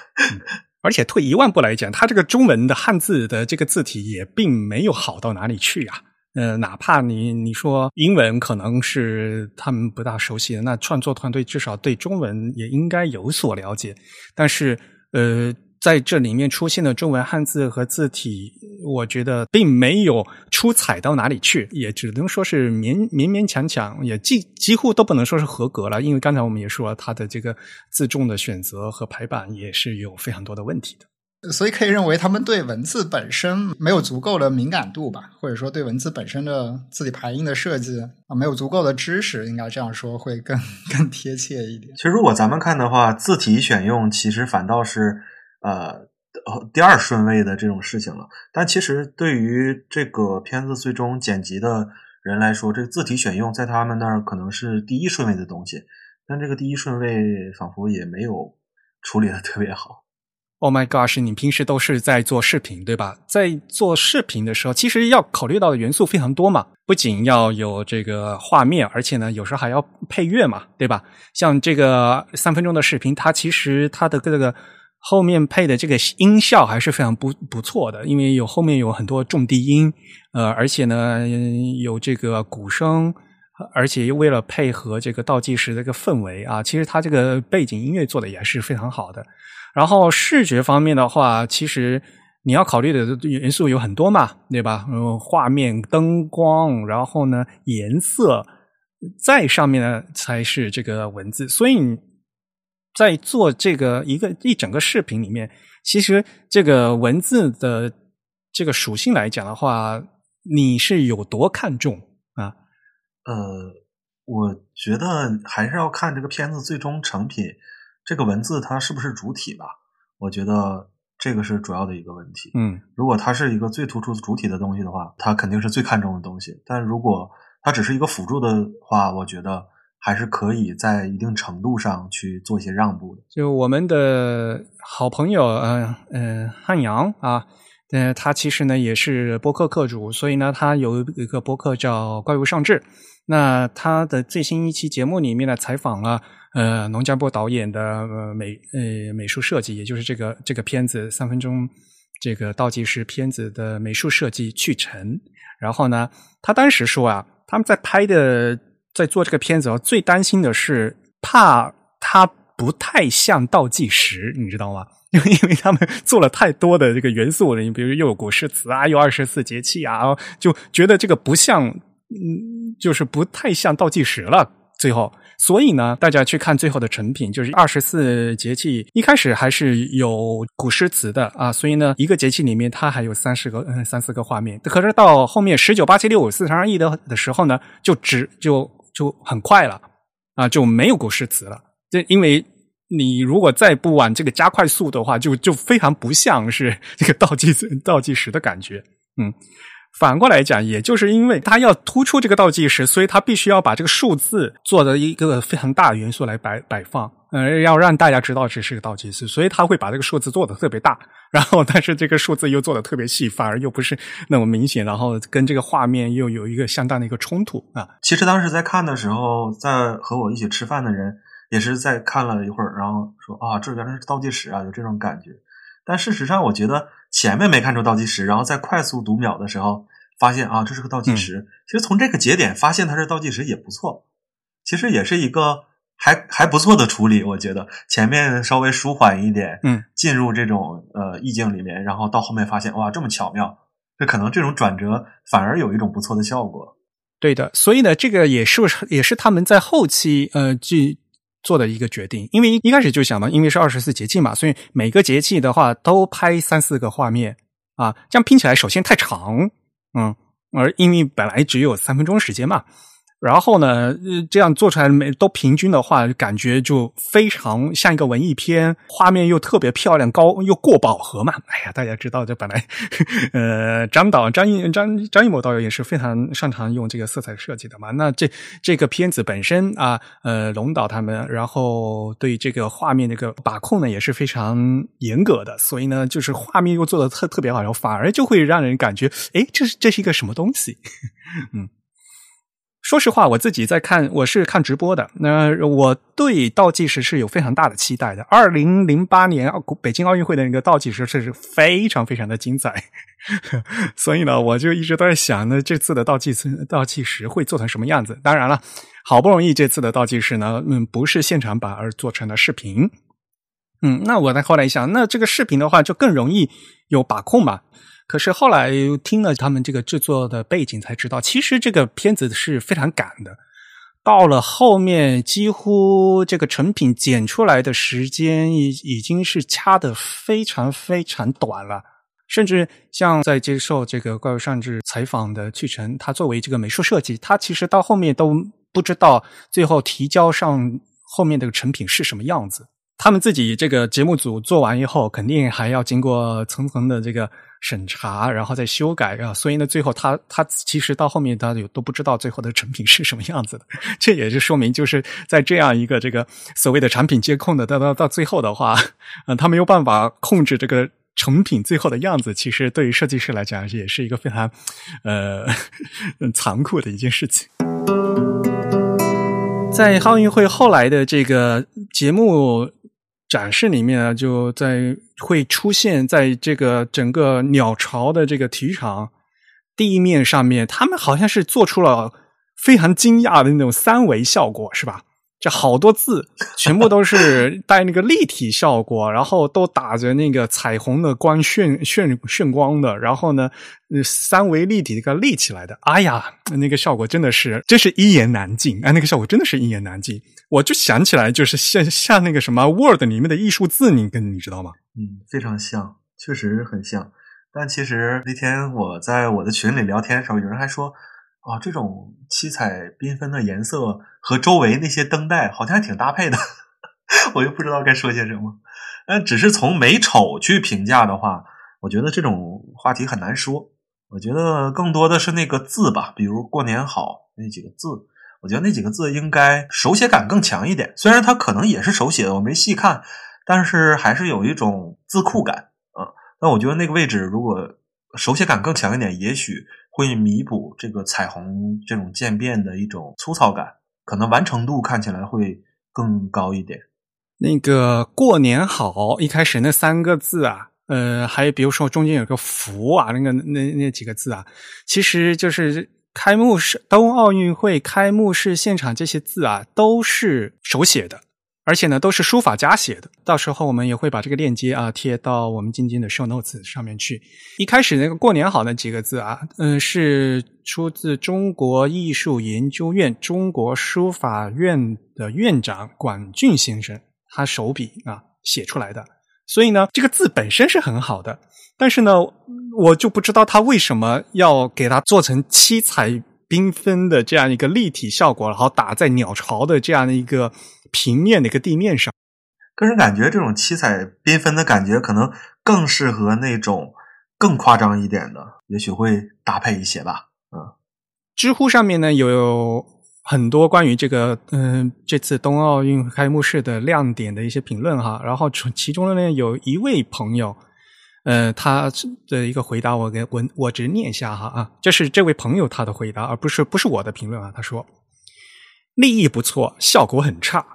而且退一万步来讲，它这个中文的汉字的这个字体也并没有好到哪里去啊。呃，哪怕你你说英文可能是他们不大熟悉的，那创作团队至少对中文也应该有所了解。但是，呃。在这里面出现的中文汉字和字体，我觉得并没有出彩到哪里去，也只能说是勉勉勉强强，也几几乎都不能说是合格了。因为刚才我们也说，它的这个字重的选择和排版也是有非常多的问题的。所以可以认为，他们对文字本身没有足够的敏感度吧，或者说对文字本身的字体排印的设计啊，没有足够的知识，应该这样说会更 更贴切一点。其实，如果咱们看的话，字体选用其实反倒是。呃，第二顺位的这种事情了。但其实对于这个片子最终剪辑的人来说，这个字体选用在他们那儿可能是第一顺位的东西。但这个第一顺位仿佛也没有处理的特别好。Oh my gosh！你平时都是在做视频对吧？在做视频的时候，其实要考虑到的元素非常多嘛。不仅要有这个画面，而且呢，有时候还要配乐嘛，对吧？像这个三分钟的视频，它其实它的各个。后面配的这个音效还是非常不不错的，因为有后面有很多重低音，呃，而且呢有这个鼓声，而且又为了配合这个倒计时的一个氛围啊，其实它这个背景音乐做的也是非常好的。然后视觉方面的话，其实你要考虑的元素有很多嘛，对吧？嗯，画面、灯光，然后呢颜色，在上面呢才是这个文字，所以。在做这个一个一整个视频里面，其实这个文字的这个属性来讲的话，你是有多看重啊？呃，我觉得还是要看这个片子最终成品，这个文字它是不是主体吧？我觉得这个是主要的一个问题。嗯如果它是一个最突出主体的东西的话，它肯定是最看重的东西。但如果它只是一个辅助的话，我觉得还是可以在一定程度上去做一些让步的。就我们的好朋友，呃呃，汉阳啊，呃，他其实呢也是播客客主，所以呢，他有一个播客叫《怪物上志》。那他的最新一期节目里面呢，采访了呃农家波导演的呃美呃美术设计，也就是这个这个片子三分钟这个倒计时片子的美术设计去成。然后呢，他当时说啊，他们在拍的在做这个片子哦，最担心的是怕它不太像倒计时，你知道吗？因为 因为他们做了太多的这个元素了，你比如又有古诗词啊，又二十四节气啊，就觉得这个不像，嗯，就是不太像倒计时了。最后，所以呢，大家去看最后的成品，就是二十四节气，一开始还是有古诗词的啊，所以呢，一个节气里面它还有三十个、嗯、三四个画面。可是到后面十九八七六五四三二一的的时候呢，就只就就很快了啊，就没有古诗词了。这因为你如果再不往这个加快速的话，就就非常不像是这个倒计倒计时的感觉，嗯。反过来讲，也就是因为它要突出这个倒计时，所以它必须要把这个数字做的一个非常大的元素来摆摆放，呃，要让大家知道这是个倒计时，所以他会把这个数字做的特别大，然后但是这个数字又做的特别细，反而又不是那么明显，然后跟这个画面又有一个相当的一个冲突啊。其实当时在看的时候，在和我一起吃饭的人也是在看了一会儿，然后说啊，这原来是倒计时啊，有这种感觉。但事实上，我觉得前面没看出倒计时，然后在快速读秒的时候发现啊，这是个倒计时。嗯其实从这个节点发现它是倒计时也不错，其实也是一个还还不错的处理。我觉得前面稍微舒缓一点，嗯，进入这种呃意境里面，然后到后面发现哇，这么巧妙，这可能这种转折反而有一种不错的效果。对的，所以呢，这个也是也是他们在后期呃去做的一个决定，因为一开始就想嘛，因为是二十四节气嘛，所以每个节气的话都拍三四个画面啊，这样拼起来首先太长，嗯，而因为本来只有三分钟时间嘛。然后呢，这样做出来每都平均的话，感觉就非常像一个文艺片，画面又特别漂亮，高又过饱和嘛。哎呀，大家知道，这本来，呃，张导张艺张张艺谋导演也是非常擅长用这个色彩设计的嘛。那这这个片子本身啊，呃，龙导他们，然后对这个画面这个把控呢也是非常严格的，所以呢，就是画面又做的特特别好，然后反而就会让人感觉，哎，这是这是一个什么东西？嗯。说实话，我自己在看，我是看直播的。那我对倒计时是有非常大的期待的。二零零八年北京奥运会的那个倒计时是非常非常的精彩，所以呢，我就一直在想那，这次的倒计时倒计时会做成什么样子？当然了，好不容易这次的倒计时呢，嗯，不是现场版，而做成了视频。嗯，那我在后来一想，那这个视频的话就更容易有把控嘛。可是后来听了他们这个制作的背景，才知道其实这个片子是非常赶的。到了后面，几乎这个成品剪出来的时间已已经是掐的非常非常短了。甚至像在接受这个怪物上志采访的去程，他作为这个美术设计，他其实到后面都不知道最后提交上后面这个成品是什么样子。他们自己这个节目组做完以后，肯定还要经过层层的这个审查，然后再修改啊。所以呢，最后他他其实到后面他有都不知道最后的成品是什么样子的。这也是说明，就是在这样一个这个所谓的产品监控的到到到最后的话，嗯、他没有办法控制这个成品最后的样子。其实对于设计师来讲，也是一个非常呃 残酷的一件事情。在奥运会后来的这个节目。展示里面啊，就在会出现在这个整个鸟巢的这个体育场地面上面，他们好像是做出了非常惊讶的那种三维效果，是吧？这好多字全部都是 带那个立体效果，然后都打着那个彩虹的光炫炫炫光的，然后呢，三维立体这个立起来的，哎呀，那个效果真的是，真是一言难尽哎，那个效果真的是一言难尽。我就想起来，就是像像那个什么 Word 里面的艺术字，你跟你知道吗？嗯，非常像，确实很像。但其实那天我在我的群里聊天的时候，有人还说。啊，这种七彩缤纷的颜色和周围那些灯带好像还挺搭配的，我又不知道该说些什么。但只是从美丑去评价的话，我觉得这种话题很难说。我觉得更多的是那个字吧，比如“过年好”那几个字，我觉得那几个字应该手写感更强一点。虽然它可能也是手写的，我没细看，但是还是有一种字库感啊。那我觉得那个位置如果手写感更强一点，也许。会弥补这个彩虹这种渐变的一种粗糙感，可能完成度看起来会更高一点。那个过年好，一开始那三个字啊，呃，还有比如说中间有个福啊，那个那那几个字啊，其实就是开幕式冬奥运会开幕式现场这些字啊，都是手写的。而且呢，都是书法家写的。到时候我们也会把这个链接啊贴到我们今天的 show notes 上面去。一开始那个“过年好”那几个字啊，嗯，是出自中国艺术研究院中国书法院的院长管俊先生他手笔啊写出来的。所以呢，这个字本身是很好的，但是呢，我就不知道他为什么要给它做成七彩缤纷的这样一个立体效果，然后打在鸟巢的这样的一个。平面的一个地面上，个人感觉这种七彩缤纷的感觉可能更适合那种更夸张一点的，也许会搭配一些吧。嗯，知乎上面呢有很多关于这个嗯这次冬奥运开幕式的亮点的一些评论哈，然后其中呢有一位朋友，呃他的一个回答我给我我只念一下哈啊，这是这位朋友他的回答，而不是不是我的评论啊，他说立意不错，效果很差。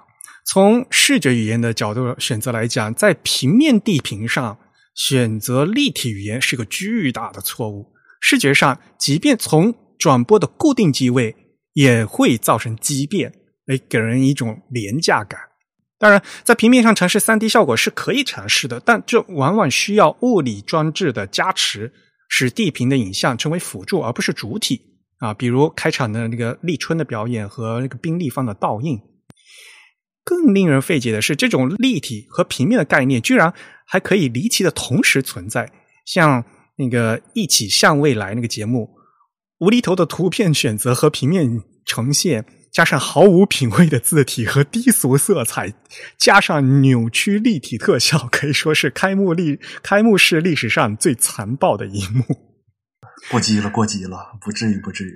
从视觉语言的角度选择来讲，在平面地平上选择立体语言是个巨大的错误。视觉上，即便从转播的固定机位，也会造成畸变，来给人一种廉价感。当然，在平面上尝试三 D 效果是可以尝试的，但这往往需要物理装置的加持，使地平的影像成为辅助而不是主体啊。比如开场的那个立春的表演和那个冰立方的倒映。更令人费解的是，这种立体和平面的概念居然还可以离奇的同时存在。像那个《一起向未来》那个节目，无厘头的图片选择和平面呈现，加上毫无品味的字体和低俗色彩，加上扭曲立体特效，可以说是开幕历开幕式历史上最残暴的一幕。过激了，过激了，不至于，不至于。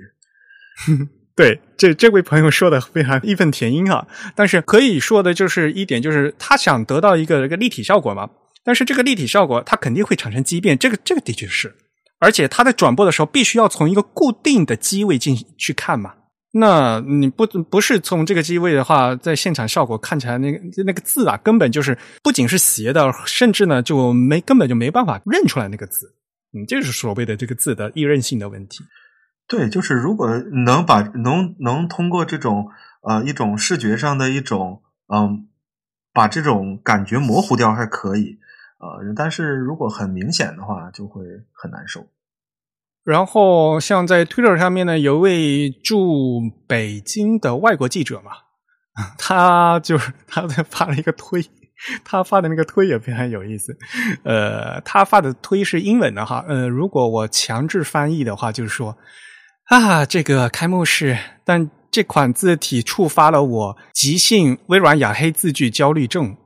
对，这这位朋友说的非常义愤填膺啊！但是可以说的就是一点，就是他想得到一个一个立体效果嘛。但是这个立体效果，它肯定会产生畸变，这个这个的确是。而且他在转播的时候，必须要从一个固定的机位进去看嘛。那你不不是从这个机位的话，在现场效果看起来，那个那个字啊，根本就是不仅是斜的，甚至呢就没根本就没办法认出来那个字。嗯，这是所谓的这个字的易认性的问题。对，就是如果能把能能通过这种呃一种视觉上的一种嗯，把这种感觉模糊掉还可以，呃，但是如果很明显的话，就会很难受。然后像在 Twitter 上面呢，有位驻北京的外国记者嘛，他就是他在发了一个推，他发的那个推也非常有意思。呃，他发的推是英文的哈，呃，如果我强制翻译的话，就是说。啊，这个开幕式，但这款字体触发了我急性微软雅黑字距焦虑症。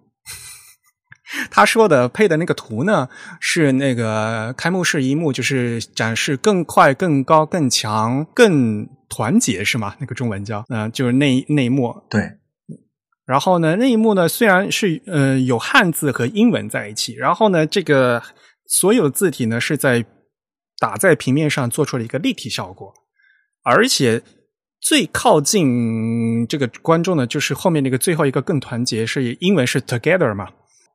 他说的配的那个图呢，是那个开幕式一幕，就是展示更快、更高、更强、更团结，是吗？那个中文叫嗯，就是那那一幕。对。然后呢，那一幕呢，虽然是呃有汉字和英文在一起，然后呢，这个所有的字体呢是在打在平面上做出了一个立体效果。而且最靠近这个观众的，就是后面那个最后一个更团结，是英文是 together 嘛？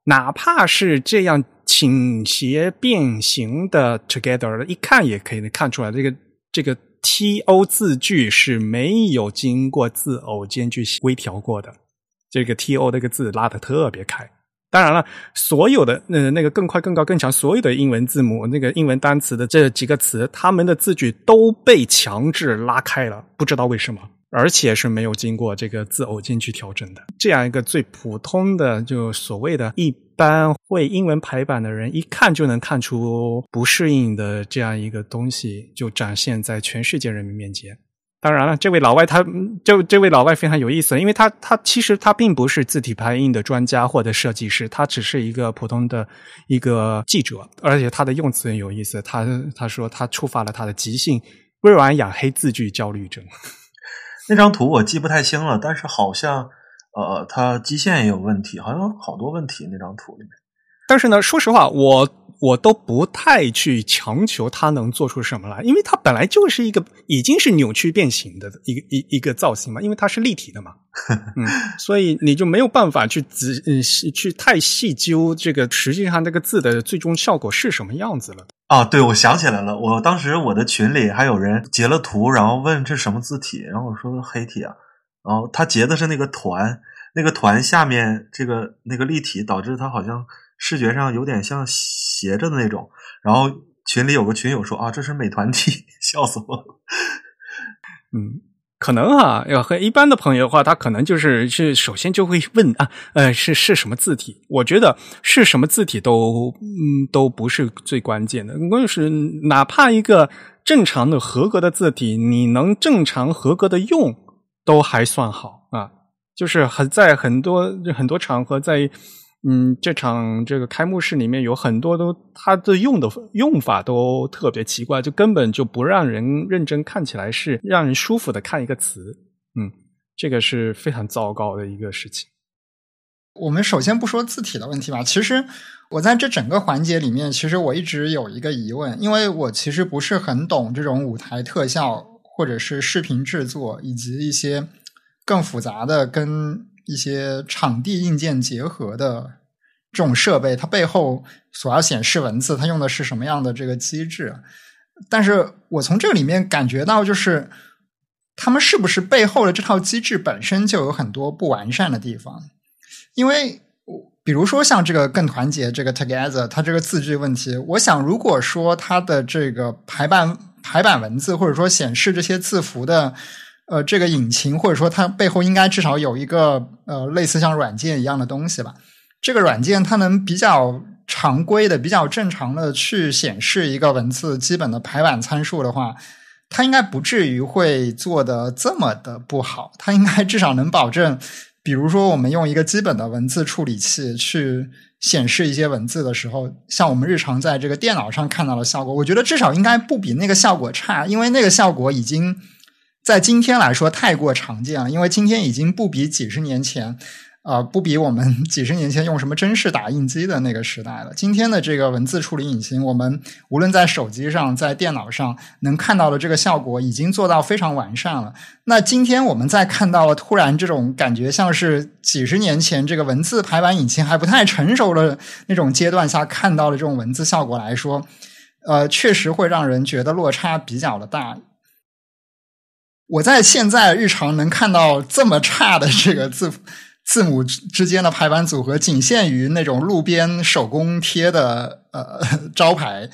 哪怕是这样倾斜变形的 together，一看也可以看出来，这个这个 T O 字距是没有经过字偶间距微调过的。这个 T O 那个字拉的特别开。当然了，所有的呃那个更快、更高、更强，所有的英文字母、那个英文单词的这几个词，他们的字句都被强制拉开了，不知道为什么，而且是没有经过这个字偶间去调整的。这样一个最普通的，就所谓的一般会英文排版的人，一看就能看出不适应的这样一个东西，就展现在全世界人民面前。当然了，这位老外他就这位老外非常有意思，因为他他其实他并不是字体排印的专家或者设计师，他只是一个普通的一个记者，而且他的用词很有意思。他他说他触发了他的急性微软雅黑字句焦虑症。那张图我记不太清了，但是好像呃，它基线也有问题，好像好多问题那张图里面。但是呢，说实话，我我都不太去强求它能做出什么来，因为它本来就是一个已经是扭曲变形的一个一一个造型嘛，因为它是立体的嘛，嗯，所以你就没有办法去仔嗯去太细究这个实际上这个字的最终效果是什么样子了。啊，对，我想起来了，我当时我的群里还有人截了图，然后问这什么字体，然后我说黑体啊，然后他截的是那个团，那个团下面这个那个立体，导致它好像。视觉上有点像斜着的那种，然后群里有个群友说啊，这是美团体，笑死我了。嗯，可能啊，要和一般的朋友的话，他可能就是是首先就会问啊，呃，是是什么字体？我觉得是什么字体都嗯都不是最关键的，关键是哪怕一个正常的合格的字体，你能正常合格的用都还算好啊。就是很在很多很多场合在。嗯，这场这个开幕式里面有很多都，它的用的用法都特别奇怪，就根本就不让人认真看起来是让人舒服的看一个词。嗯，这个是非常糟糕的一个事情。我们首先不说字体的问题吧，其实我在这整个环节里面，其实我一直有一个疑问，因为我其实不是很懂这种舞台特效或者是视频制作以及一些更复杂的跟。一些场地硬件结合的这种设备，它背后所要显示文字，它用的是什么样的这个机制？但是我从这里面感觉到，就是他们是不是背后的这套机制本身就有很多不完善的地方？因为比如说像这个更团结这个 Together，它这个字句问题，我想如果说它的这个排版排版文字，或者说显示这些字符的。呃，这个引擎或者说它背后应该至少有一个呃类似像软件一样的东西吧。这个软件它能比较常规的、比较正常的去显示一个文字基本的排版参数的话，它应该不至于会做的这么的不好。它应该至少能保证，比如说我们用一个基本的文字处理器去显示一些文字的时候，像我们日常在这个电脑上看到的效果，我觉得至少应该不比那个效果差，因为那个效果已经。在今天来说太过常见了，因为今天已经不比几十年前，呃，不比我们 几十年前用什么真式打印机的那个时代了。今天的这个文字处理引擎，我们无论在手机上、在电脑上能看到的这个效果，已经做到非常完善了。那今天我们再看到了突然这种感觉，像是几十年前这个文字排版引擎还不太成熟的那种阶段下看到的这种文字效果来说，呃，确实会让人觉得落差比较的大。我在现在日常能看到这么差的这个字 字母之间的排版组合，仅限于那种路边手工贴的呃 招牌，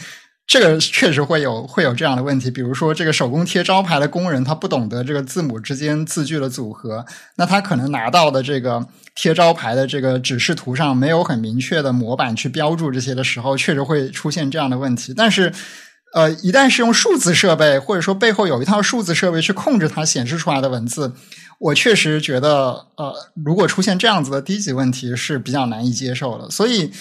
这个确实会有会有这样的问题。比如说，这个手工贴招牌的工人他不懂得这个字母之间字句的组合，那他可能拿到的这个贴招牌的这个指示图上没有很明确的模板去标注这些的时候，确实会出现这样的问题。但是。呃，一旦是用数字设备，或者说背后有一套数字设备去控制它显示出来的文字，我确实觉得，呃，如果出现这样子的低级问题是比较难以接受的。所以，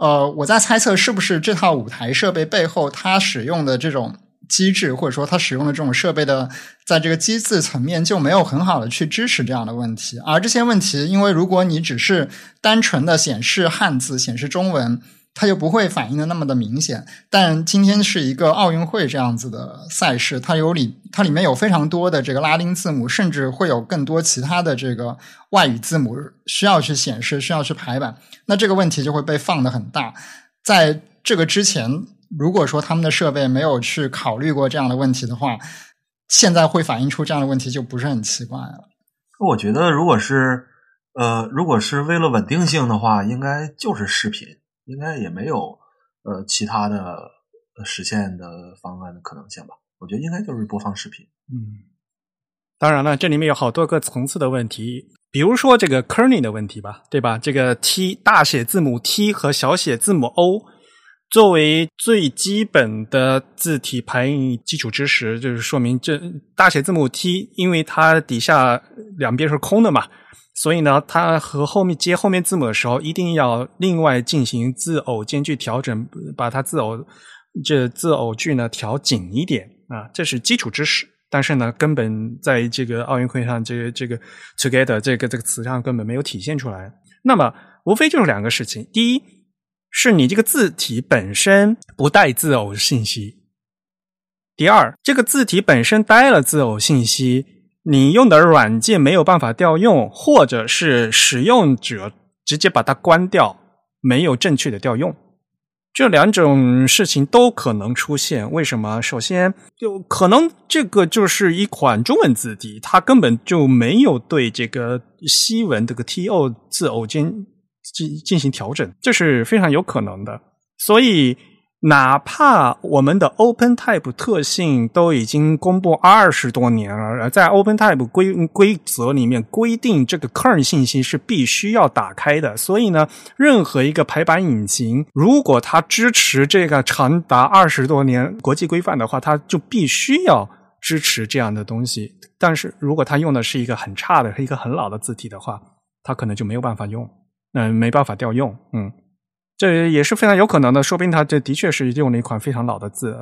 呃，我在猜测是不是这套舞台设备背后它使用的这种机制，或者说它使用的这种设备的，在这个机制层面就没有很好的去支持这样的问题。而这些问题，因为如果你只是单纯的显示汉字、显示中文。它就不会反应的那么的明显，但今天是一个奥运会这样子的赛事，它有里它里面有非常多的这个拉丁字母，甚至会有更多其他的这个外语字母需要去显示，需要去排版，那这个问题就会被放的很大。在这个之前，如果说他们的设备没有去考虑过这样的问题的话，现在会反映出这样的问题就不是很奇怪了。我觉得，如果是呃，如果是为了稳定性的话，应该就是视频，应该也没有呃其他的实现的方案的可能性吧？我觉得应该就是播放视频。嗯，当然了，这里面有好多个层次的问题，比如说这个 kerning 的问题吧，对吧？这个 T 大写字母 T 和小写字母 O 作为最基本的字体排印基础知识，就是说明这大写字母 T，因为它底下两边是空的嘛。所以呢，它和后面接后面字母的时候，一定要另外进行字偶间距调整，把它字偶这字偶距呢调紧一点啊，这是基础知识。但是呢，根本在这个奥运会上，这个这个 together 这个这个词上根本没有体现出来。那么，无非就是两个事情：第一，是你这个字体本身不带字偶信息；第二，这个字体本身带了字偶信息。你用的软件没有办法调用，或者是使用者直接把它关掉，没有正确的调用，这两种事情都可能出现。为什么？首先，就可能这个就是一款中文字体，它根本就没有对这个西文这个 T O 字偶间进进行调整，这是非常有可能的。所以。哪怕我们的 OpenType 特性都已经公布二十多年了，在 OpenType 规规则里面规定，这个 kern 信息是必须要打开的。所以呢，任何一个排版引擎，如果它支持这个长达二十多年国际规范的话，它就必须要支持这样的东西。但是如果它用的是一个很差的、一个很老的字体的话，它可能就没有办法用，嗯，没办法调用，嗯。这也是非常有可能的，说不定他这的确是用了一款非常老的字。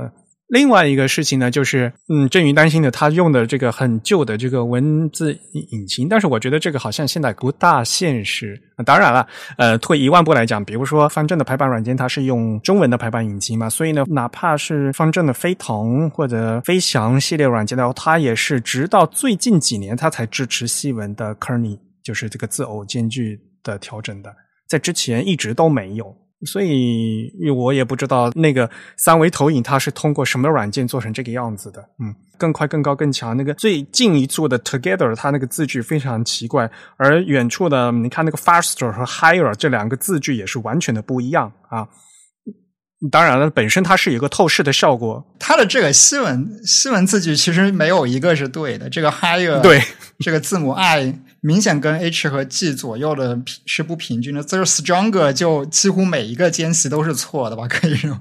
另外一个事情呢，就是嗯，郑云担心的，他用的这个很旧的这个文字引擎，但是我觉得这个好像现在不大现实。当然了，呃，退一万步来讲，比如说方正的排版软件，它是用中文的排版引擎嘛，所以呢，哪怕是方正的飞腾或者飞翔系列软件的话，它也是直到最近几年，它才支持西文的 kerning，就是这个字偶间距的调整的，在之前一直都没有。所以，我也不知道那个三维投影它是通过什么软件做成这个样子的。嗯，更快、更高、更强。那个最近一处的 Together，它那个字句非常奇怪，而远处的你看那个 Faster 和 Higher 这两个字句也是完全的不一样啊。当然了，本身它是一个透视的效果。它的这个西文西文字句其实没有一个是对的。这个 Higher 对这个字母 I。明显跟 H 和 G 左右的是不平均的，这是 stronger 就几乎每一个间隙都是错的吧？可以说，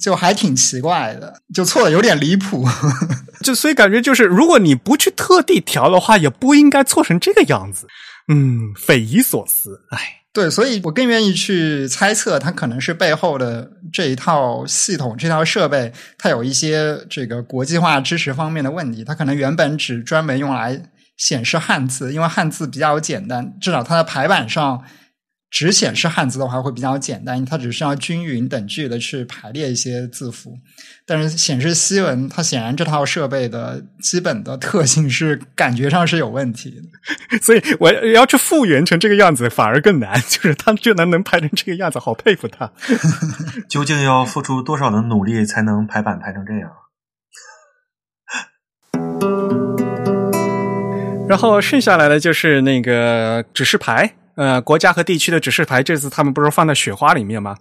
就还挺奇怪的，就错的有点离谱。就所以感觉就是，如果你不去特地调的话，也不应该错成这个样子。嗯，匪夷所思。哎，对，所以我更愿意去猜测，它可能是背后的这一套系统、这套设备，它有一些这个国际化支持方面的问题，它可能原本只专门用来。显示汉字，因为汉字比较简单，至少它的排版上只显示汉字的话会比较简单，它只是要均匀等距的去排列一些字符。但是显示西文，它显然这套设备的基本的特性是感觉上是有问题的，所以我要去复原成这个样子反而更难。就是它居然能排成这个样子，好佩服它。究竟要付出多少的努力才能排版排成这样？然后剩下来的就是那个指示牌，呃，国家和地区的指示牌，这次他们不是放在雪花里面吗？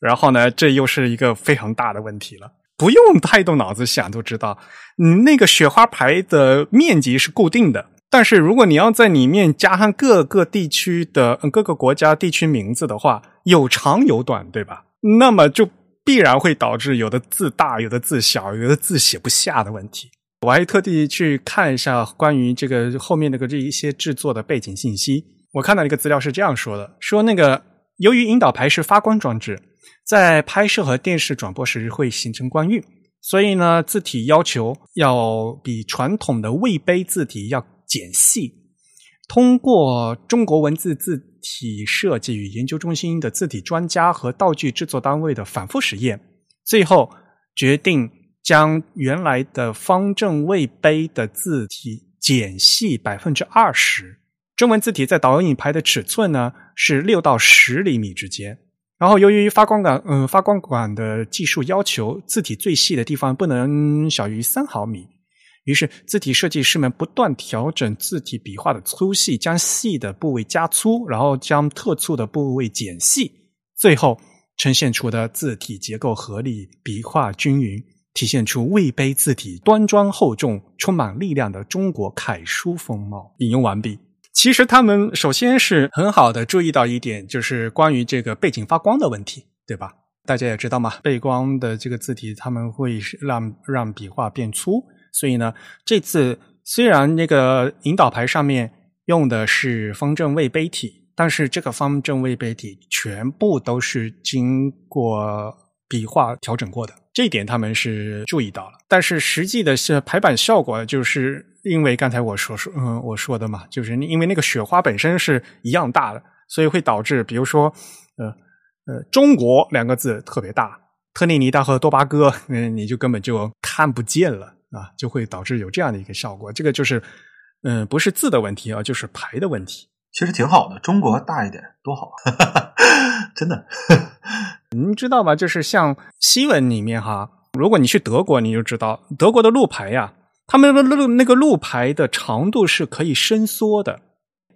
然后呢，这又是一个非常大的问题了。不用太动脑子想都知道，你那个雪花牌的面积是固定的，但是如果你要在里面加上各个地区的各个国家地区名字的话，有长有短，对吧？那么就必然会导致有的字大，有的字小，有的字写不下的问题。我还特地去看一下关于这个后面那个这一些制作的背景信息。我看到一个资料是这样说的：说那个由于引导牌是发光装置，在拍摄和电视转播时会形成光晕，所以呢字体要求要比传统的魏碑字体要简细。通过中国文字字体设计与研究中心的字体专家和道具制作单位的反复实验，最后决定。将原来的方正魏碑的字体减细百分之二十，中文字体在导引牌的尺寸呢是六到十厘米之间。然后由于发光管，嗯，发光管的技术要求，字体最细的地方不能小于三毫米。于是字体设计师们不断调整字体笔画的粗细，将细的部位加粗，然后将特粗的部位减细，最后呈现出的字体结构合理、笔画均匀，体现出魏碑字体端庄厚重、充满力量的中国楷书风貌。引用完毕。其实他们首先是很好的注意到一点，就是关于这个背景发光的问题，对吧？大家也知道嘛，背光的这个字体，他们会让让笔画变粗，所以呢，这次虽然那个引导牌上面用的是方正魏碑体，但是这个方正魏碑体全部都是经过笔画调整过的，这一点他们是注意到了。但是实际的是排版效果，就是因为刚才我所说嗯我说的嘛，就是因为那个雪花本身是一样大的，所以会导致比如说呃。呃，中国两个字特别大，特立尼达和多巴哥，嗯，你就根本就看不见了啊，就会导致有这样的一个效果。这个就是，嗯，不是字的问题啊，就是牌的问题。其实挺好的，中国大一点多好，真的。您知道吗？就是像西文里面哈，如果你去德国，你就知道德国的路牌呀，他们的路那个路牌的长度是可以伸缩的。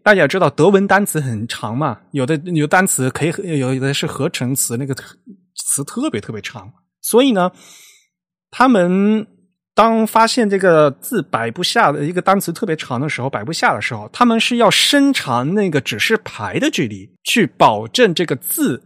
大家知道德文单词很长嘛？有的有单词可以有的是合成词，那个词特别特别长。所以呢，他们当发现这个字摆不下的一个单词特别长的时候，摆不下的时候，他们是要伸长那个指示牌的距离，去保证这个字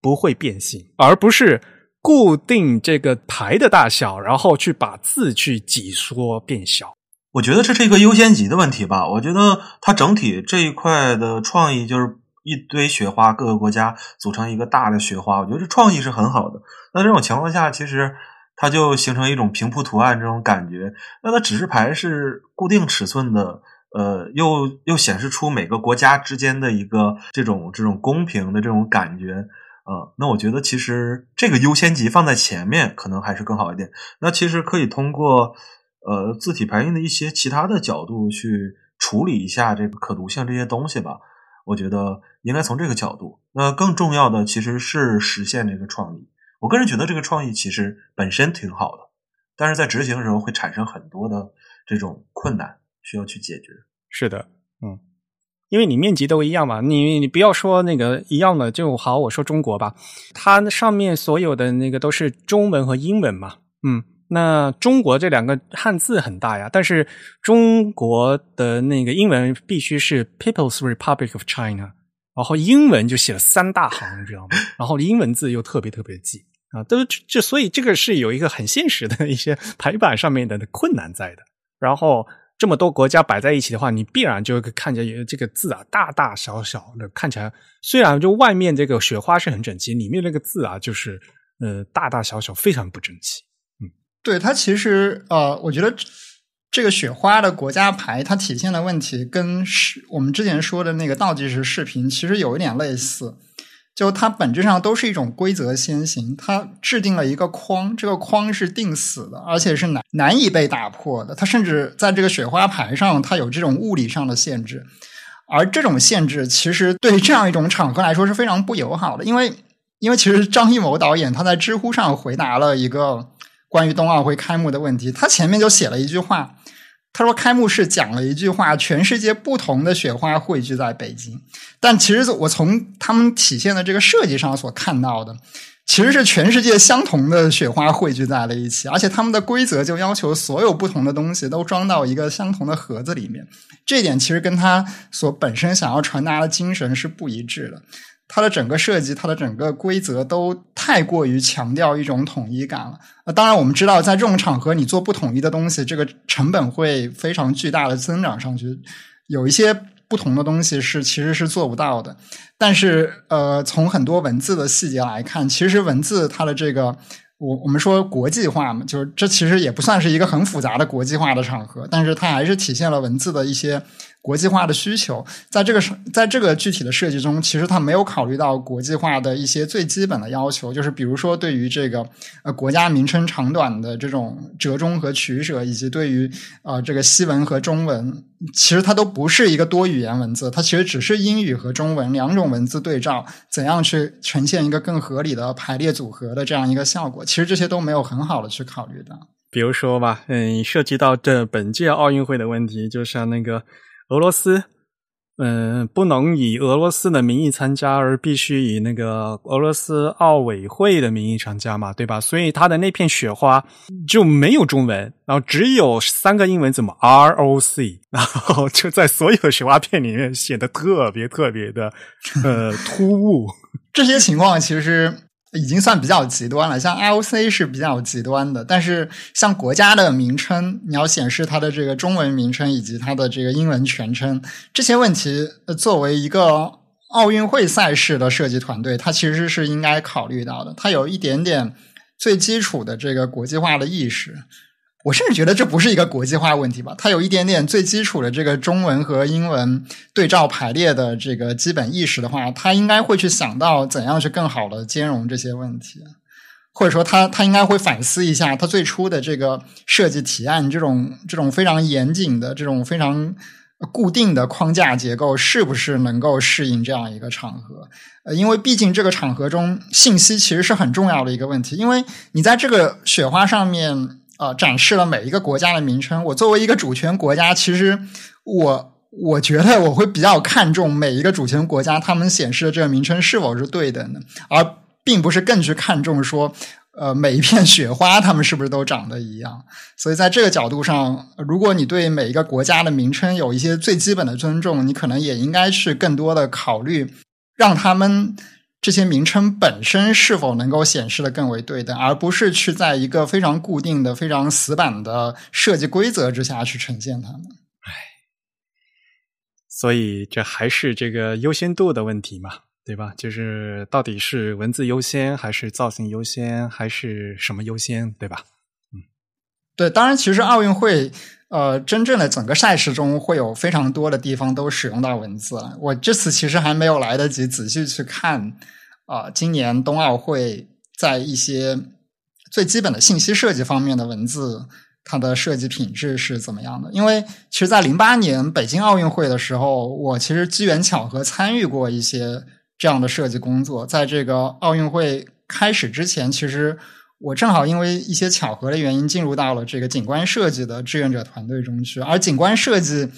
不会变形，而不是固定这个牌的大小，然后去把字去挤缩变小。我觉得这是一个优先级的问题吧。我觉得它整体这一块的创意就是一堆雪花，各个国家组成一个大的雪花。我觉得这创意是很好的。那这种情况下，其实它就形成一种平铺图案这种感觉。那它指示牌是固定尺寸的，呃，又又显示出每个国家之间的一个这种这种公平的这种感觉。呃，那我觉得其实这个优先级放在前面可能还是更好一点。那其实可以通过。呃，字体排印的一些其他的角度去处理一下这个可读性这些东西吧，我觉得应该从这个角度。那更重要的其实是实现这个创意。我个人觉得这个创意其实本身挺好的，但是在执行的时候会产生很多的这种困难需要去解决。是的，嗯，因为你面积都一样嘛，你你不要说那个一样的就好。我说中国吧，它上面所有的那个都是中文和英文嘛，嗯。那中国这两个汉字很大呀，但是中国的那个英文必须是 People's Republic of China，然后英文就写了三大行，你知道吗？然后英文字又特别特别挤啊，都这所以这个是有一个很现实的一些排版上面的困难在的。然后这么多国家摆在一起的话，你必然就看见这个字啊，大大小小的，看起来虽然就外面这个雪花是很整齐，里面那个字啊，就是呃大大小小非常不整齐。嗯对它其实呃，我觉得这个雪花的国家牌，它体现的问题跟是我们之前说的那个倒计时视频其实有一点类似，就它本质上都是一种规则先行，它制定了一个框，这个框是定死的，而且是难难以被打破的。它甚至在这个雪花牌上，它有这种物理上的限制，而这种限制其实对这样一种场合来说是非常不友好的，因为因为其实张艺谋导演他在知乎上回答了一个。关于冬奥会开幕的问题，他前面就写了一句话，他说开幕式讲了一句话，全世界不同的雪花汇聚在北京。但其实我从他们体现的这个设计上所看到的，其实是全世界相同的雪花汇聚在了一起，而且他们的规则就要求所有不同的东西都装到一个相同的盒子里面。这点其实跟他所本身想要传达的精神是不一致的。它的整个设计，它的整个规则都太过于强调一种统一感了。呃，当然我们知道，在这种场合，你做不统一的东西，这个成本会非常巨大的增长上去。有一些不同的东西是其实是做不到的。但是，呃，从很多文字的细节来看，其实文字它的这个，我我们说国际化嘛，就是这其实也不算是一个很复杂的国际化的场合，但是它还是体现了文字的一些。国际化的需求，在这个在这个具体的设计中，其实它没有考虑到国际化的一些最基本的要求，就是比如说对于这个呃国家名称长短的这种折中和取舍，以及对于呃这个西文和中文，其实它都不是一个多语言文字，它其实只是英语和中文两种文字对照，怎样去呈现一个更合理的排列组合的这样一个效果，其实这些都没有很好的去考虑的。比如说吧，嗯，涉及到这本届奥运会的问题，就像那个俄罗斯。嗯，不能以俄罗斯的名义参加，而必须以那个俄罗斯奥委会的名义参加嘛，对吧？所以他的那片雪花就没有中文，然后只有三个英文字母 R O C，然后就在所有的雪花片里面显得特别特别的呃突兀。这些情况其实。已经算比较极端了，像 IOC 是比较极端的，但是像国家的名称，你要显示它的这个中文名称以及它的这个英文全称，这些问题，作为一个奥运会赛事的设计团队，它其实是应该考虑到的，它有一点点最基础的这个国际化的意识。我甚至觉得这不是一个国际化问题吧，它有一点点最基础的这个中文和英文对照排列的这个基本意识的话，它应该会去想到怎样去更好的兼容这些问题，或者说，他他应该会反思一下他最初的这个设计提案，这种这种非常严谨的这种非常固定的框架结构是不是能够适应这样一个场合？呃，因为毕竟这个场合中信息其实是很重要的一个问题，因为你在这个雪花上面。啊，展示了每一个国家的名称。我作为一个主权国家，其实我我觉得我会比较看重每一个主权国家他们显示的这个名称是否是对的呢，而并不是更去看重说，呃，每一片雪花它们是不是都长得一样。所以在这个角度上，如果你对每一个国家的名称有一些最基本的尊重，你可能也应该去更多的考虑让他们。这些名称本身是否能够显示的更为对等，而不是去在一个非常固定的、非常死板的设计规则之下去呈现它们？唉，所以这还是这个优先度的问题嘛，对吧？就是到底是文字优先，还是造型优先，还是什么优先，对吧？嗯，对。当然，其实奥运会。呃，真正的整个赛事中会有非常多的地方都使用到文字。我这次其实还没有来得及仔细去看啊，今年冬奥会在一些最基本的信息设计方面的文字，它的设计品质是怎么样的？因为其实，在零八年北京奥运会的时候，我其实机缘巧合参与过一些这样的设计工作。在这个奥运会开始之前，其实。我正好因为一些巧合的原因进入到了这个景观设计的志愿者团队中去，而景观设计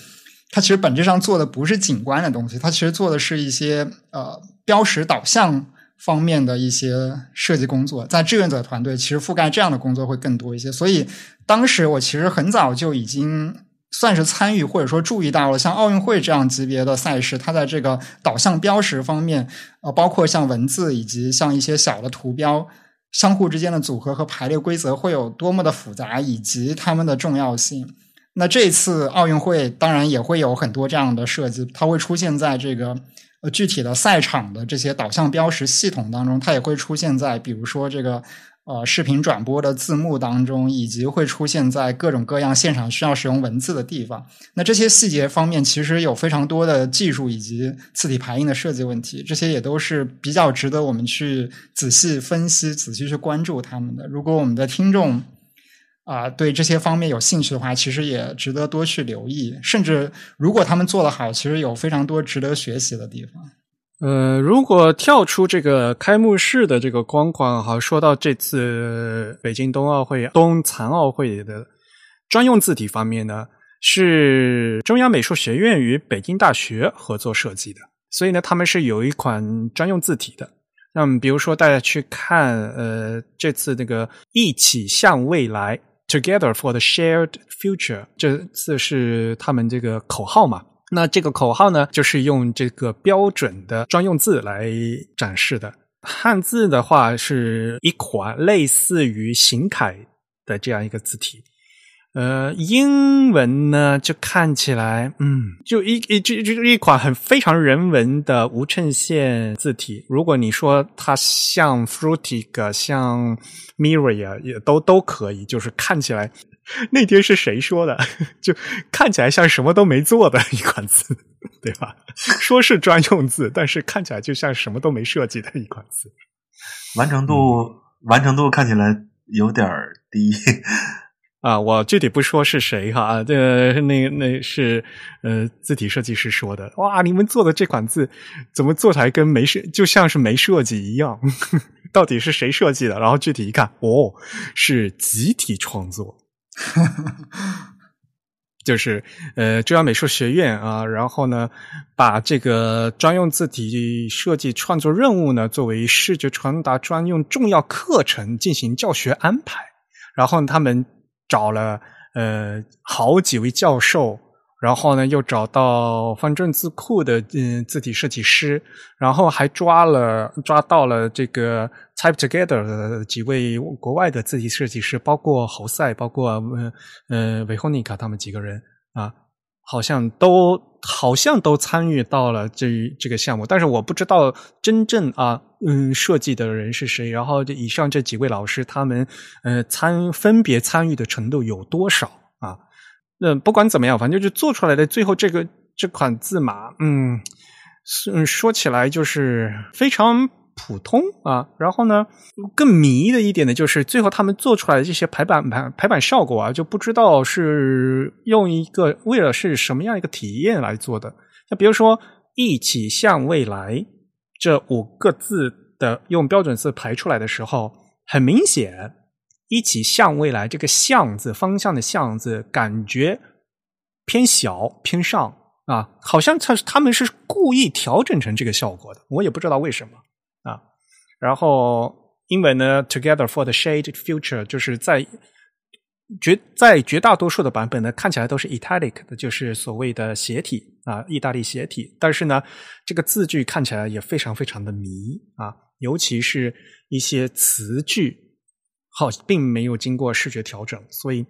它其实本质上做的不是景观的东西，它其实做的是一些呃标识导向方面的一些设计工作。在志愿者团队，其实覆盖这样的工作会更多一些。所以当时我其实很早就已经算是参与或者说注意到了像奥运会这样级别的赛事，它在这个导向标识方面，呃，包括像文字以及像一些小的图标。相互之间的组合和排列规则会有多么的复杂，以及它们的重要性。那这次奥运会当然也会有很多这样的设计，它会出现在这个呃具体的赛场的这些导向标识系统当中，它也会出现在比如说这个。呃，视频转播的字幕当中，以及会出现在各种各样现场需要使用文字的地方。那这些细节方面，其实有非常多的技术以及字体排印的设计问题，这些也都是比较值得我们去仔细分析、仔细去关注他们的。如果我们的听众啊对这些方面有兴趣的话，其实也值得多去留意。甚至如果他们做得好，其实有非常多值得学习的地方。呃，如果跳出这个开幕式的这个光环，好，说到这次北京冬奥会、冬残奥会的专用字体方面呢，是中央美术学院与北京大学合作设计的，所以呢，他们是有一款专用字体的。那么，比如说大家去看，呃，这次那个一起向未来 （Together for the Shared Future），这次是他们这个口号嘛。那这个口号呢，就是用这个标准的专用字来展示的。汉字的话是一款类似于行楷的这样一个字体。呃，英文呢就看起来，嗯，就一一就就一款很非常人文的无衬线字体。如果你说它像 Fruitig、像 Miria，也都都可以，就是看起来。那天是谁说的？就看起来像什么都没做的一款字，对吧？说是专用字，但是看起来就像什么都没设计的一款字。完成度，完成度看起来有点低啊！我具体不说是谁哈，这那那是呃字体设计师说的。哇，你们做的这款字怎么做起来跟没设，就像是没设计一样？到底是谁设计的？然后具体一看，哦，是集体创作。就是呃中央美术学院啊，然后呢，把这个专用字体设计创作任务呢，作为视觉传达专用重要课程进行教学安排。然后他们找了呃好几位教授，然后呢又找到方正字库的嗯字体设计师，然后还抓了抓到了这个 Type Together 的几位国外的字体设计师，包括侯赛，包括呃呃维霍尼卡他们几个人啊，好像都好像都参与到了这这个项目，但是我不知道真正啊嗯设计的人是谁，然后这以上这几位老师他们呃参分别参与的程度有多少。啊？嗯，不管怎么样，反正就做出来的最后这个这款字码，嗯，是说起来就是非常普通啊。然后呢，更迷的一点呢，就是最后他们做出来的这些排版排排版效果啊，就不知道是用一个为了是什么样一个体验来做的。那比如说“一起向未来”这五个字的用标准字排出来的时候，很明显。一起向未来，这个“向”字方向的“向”字，感觉偏小偏上啊，好像他他们是故意调整成这个效果的，我也不知道为什么啊。然后英文呢，“Together for the Shade Future” 就是在绝在绝大多数的版本呢，看起来都是 italic 的，就是所谓的斜体啊，意大利斜体。但是呢，这个字句看起来也非常非常的迷啊，尤其是一些词句。好，并没有经过视觉调整，所以，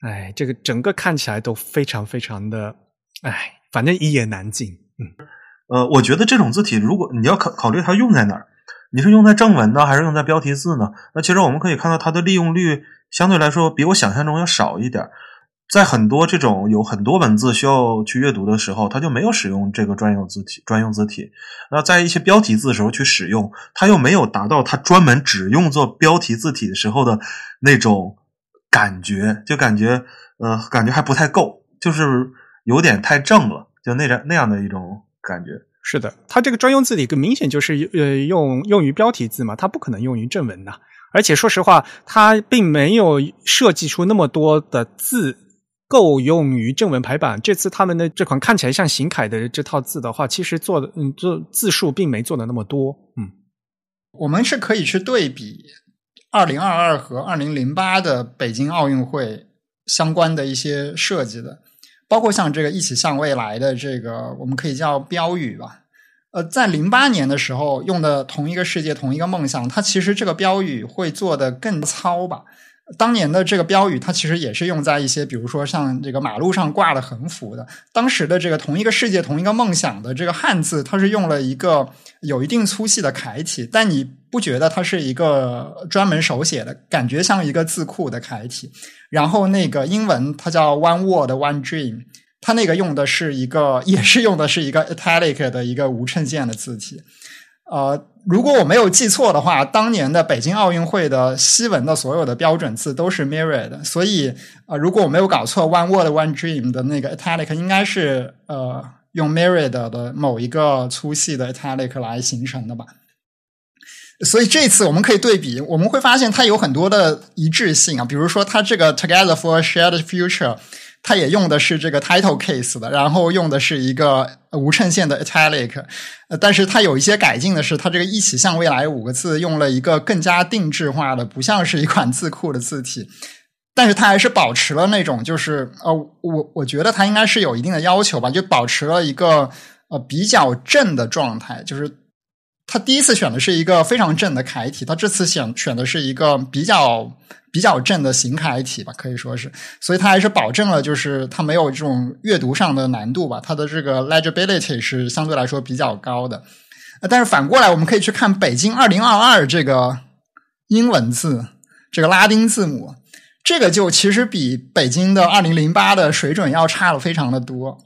哎，这个整个看起来都非常非常的，哎，反正一言难尽。嗯，呃，我觉得这种字体，如果你要考考虑它用在哪儿，你是用在正文呢，还是用在标题字呢？那其实我们可以看到它的利用率相对来说比我想象中要少一点。在很多这种有很多文字需要去阅读的时候，它就没有使用这个专用字体。专用字体，那在一些标题字的时候去使用，它又没有达到它专门只用作标题字体的时候的那种感觉，就感觉呃，感觉还不太够，就是有点太正了，就那样那样的一种感觉。是的，它这个专用字体更明显就是呃用用于标题字嘛，它不可能用于正文的。而且说实话，它并没有设计出那么多的字。够用于正文排版。这次他们的这款看起来像行楷的这套字的话，其实做的嗯，做字数并没做的那么多。嗯，我们是可以去对比二零二二和二零零八的北京奥运会相关的一些设计的，包括像这个“一起向未来”的这个，我们可以叫标语吧。呃，在零八年的时候用的同一个世界，同一个梦想，它其实这个标语会做的更糙吧。当年的这个标语，它其实也是用在一些，比如说像这个马路上挂的横幅的。当时的这个同一个世界、同一个梦想的这个汉字，它是用了一个有一定粗细的楷体，但你不觉得它是一个专门手写的，感觉像一个字库的楷体。然后那个英文它叫 One Word One Dream，它那个用的是一个，也是用的是一个 italic 的一个无衬线的字体。呃，如果我没有记错的话，当年的北京奥运会的西文的所有的标准字都是 mirrored 的，所以呃，如果我没有搞错，one word one dream 的那个 italic 应该是呃用 mirrored 的某一个粗细的 italic 来形成的吧。所以这次我们可以对比，我们会发现它有很多的一致性啊，比如说它这个 together for a shared future。它也用的是这个 title case 的，然后用的是一个无衬线的 italic，呃，但是它有一些改进的是，它这个“一起向未来”五个字用了一个更加定制化的，不像是一款字库的字体，但是它还是保持了那种，就是呃，我我觉得它应该是有一定的要求吧，就保持了一个呃比较正的状态，就是他第一次选的是一个非常正的楷体，他这次选选的是一个比较。比较正的形楷体吧，可以说是，所以它还是保证了，就是它没有这种阅读上的难度吧，它的这个 legibility 是相对来说比较高的。但是反过来，我们可以去看北京二零二二这个英文字，这个拉丁字母，这个就其实比北京的二零零八的水准要差了非常的多。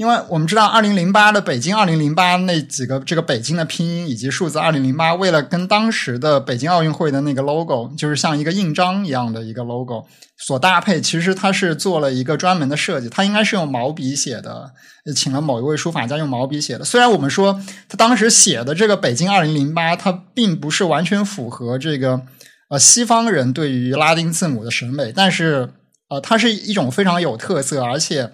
因为我们知道，二零零八的北京，二零零八那几个这个北京的拼音以及数字二零零八，为了跟当时的北京奥运会的那个 logo，就是像一个印章一样的一个 logo 所搭配，其实它是做了一个专门的设计，它应该是用毛笔写的，请了某一位书法家用毛笔写的。虽然我们说他当时写的这个北京二零零八，它并不是完全符合这个呃西方人对于拉丁字母的审美，但是。呃，它是一种非常有特色，而且，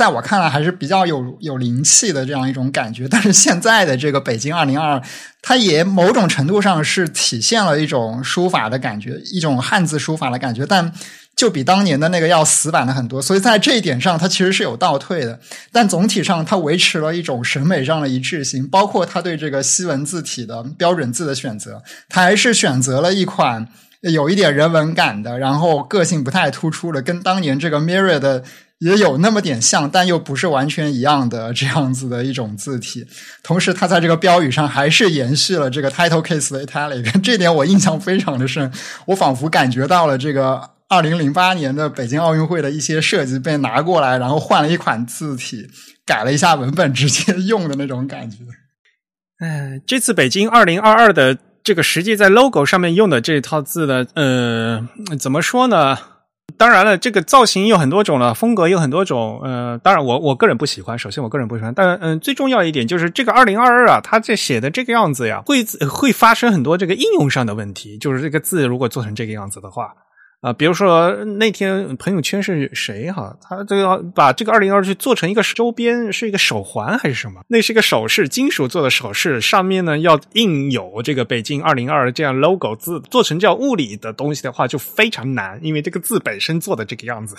在我看来还是比较有有灵气的这样一种感觉。但是现在的这个北京二零二，它也某种程度上是体现了一种书法的感觉，一种汉字书法的感觉，但。就比当年的那个要死板的很多，所以在这一点上，它其实是有倒退的。但总体上，它维持了一种审美上的一致性，包括它对这个西文字体的标准字的选择，它还是选择了一款有一点人文感的，然后个性不太突出的，跟当年这个 Mirror 的也有那么点像，但又不是完全一样的这样子的一种字体。同时，它在这个标语上还是延续了这个 Title Case 的 Italic，这点我印象非常的深，我仿佛感觉到了这个。二零零八年的北京奥运会的一些设计被拿过来，然后换了一款字体，改了一下文本，直接用的那种感觉。哎，这次北京二零二二的这个实际在 logo 上面用的这套字呢，呃，怎么说呢？当然了，这个造型有很多种了，风格有很多种。呃，当然我我个人不喜欢，首先我个人不喜欢。但嗯，最重要一点就是这个二零二二啊，它这写的这个样子呀，会会发生很多这个应用上的问题。就是这个字如果做成这个样子的话。啊，比如说那天朋友圈是谁哈？他这个把这个二零二去做成一个周边，是一个手环还是什么？那是一个首饰，金属做的首饰，上面呢要印有这个北京二零二这样 logo 字，做成叫物理的东西的话就非常难，因为这个字本身做的这个样子，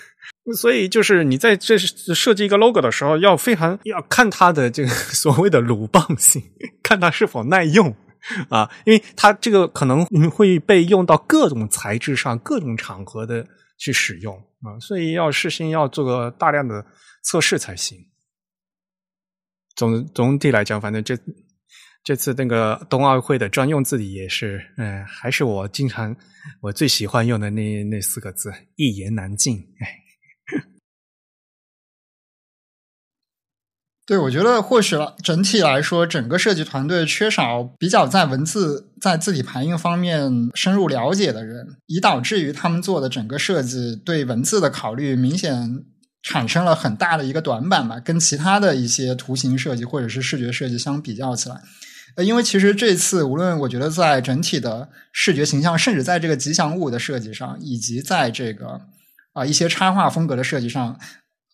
所以就是你在这设计一个 logo 的时候，要非常要看它的这个 所谓的鲁棒性，看它是否耐用。啊，因为它这个可能会被用到各种材质上、各种场合的去使用啊，所以要事先要做个大量的测试才行。总总体来讲，反正这这次那个冬奥会的专用字体也是，嗯，还是我经常我最喜欢用的那那四个字“一言难尽”。哎。对，我觉得或许整体来说，整个设计团队缺少比较在文字在字体排印方面深入了解的人，以导致于他们做的整个设计对文字的考虑明显产生了很大的一个短板吧。跟其他的一些图形设计或者是视觉设计相比较起来，呃，因为其实这次无论我觉得在整体的视觉形象，甚至在这个吉祥物的设计上，以及在这个啊一些插画风格的设计上。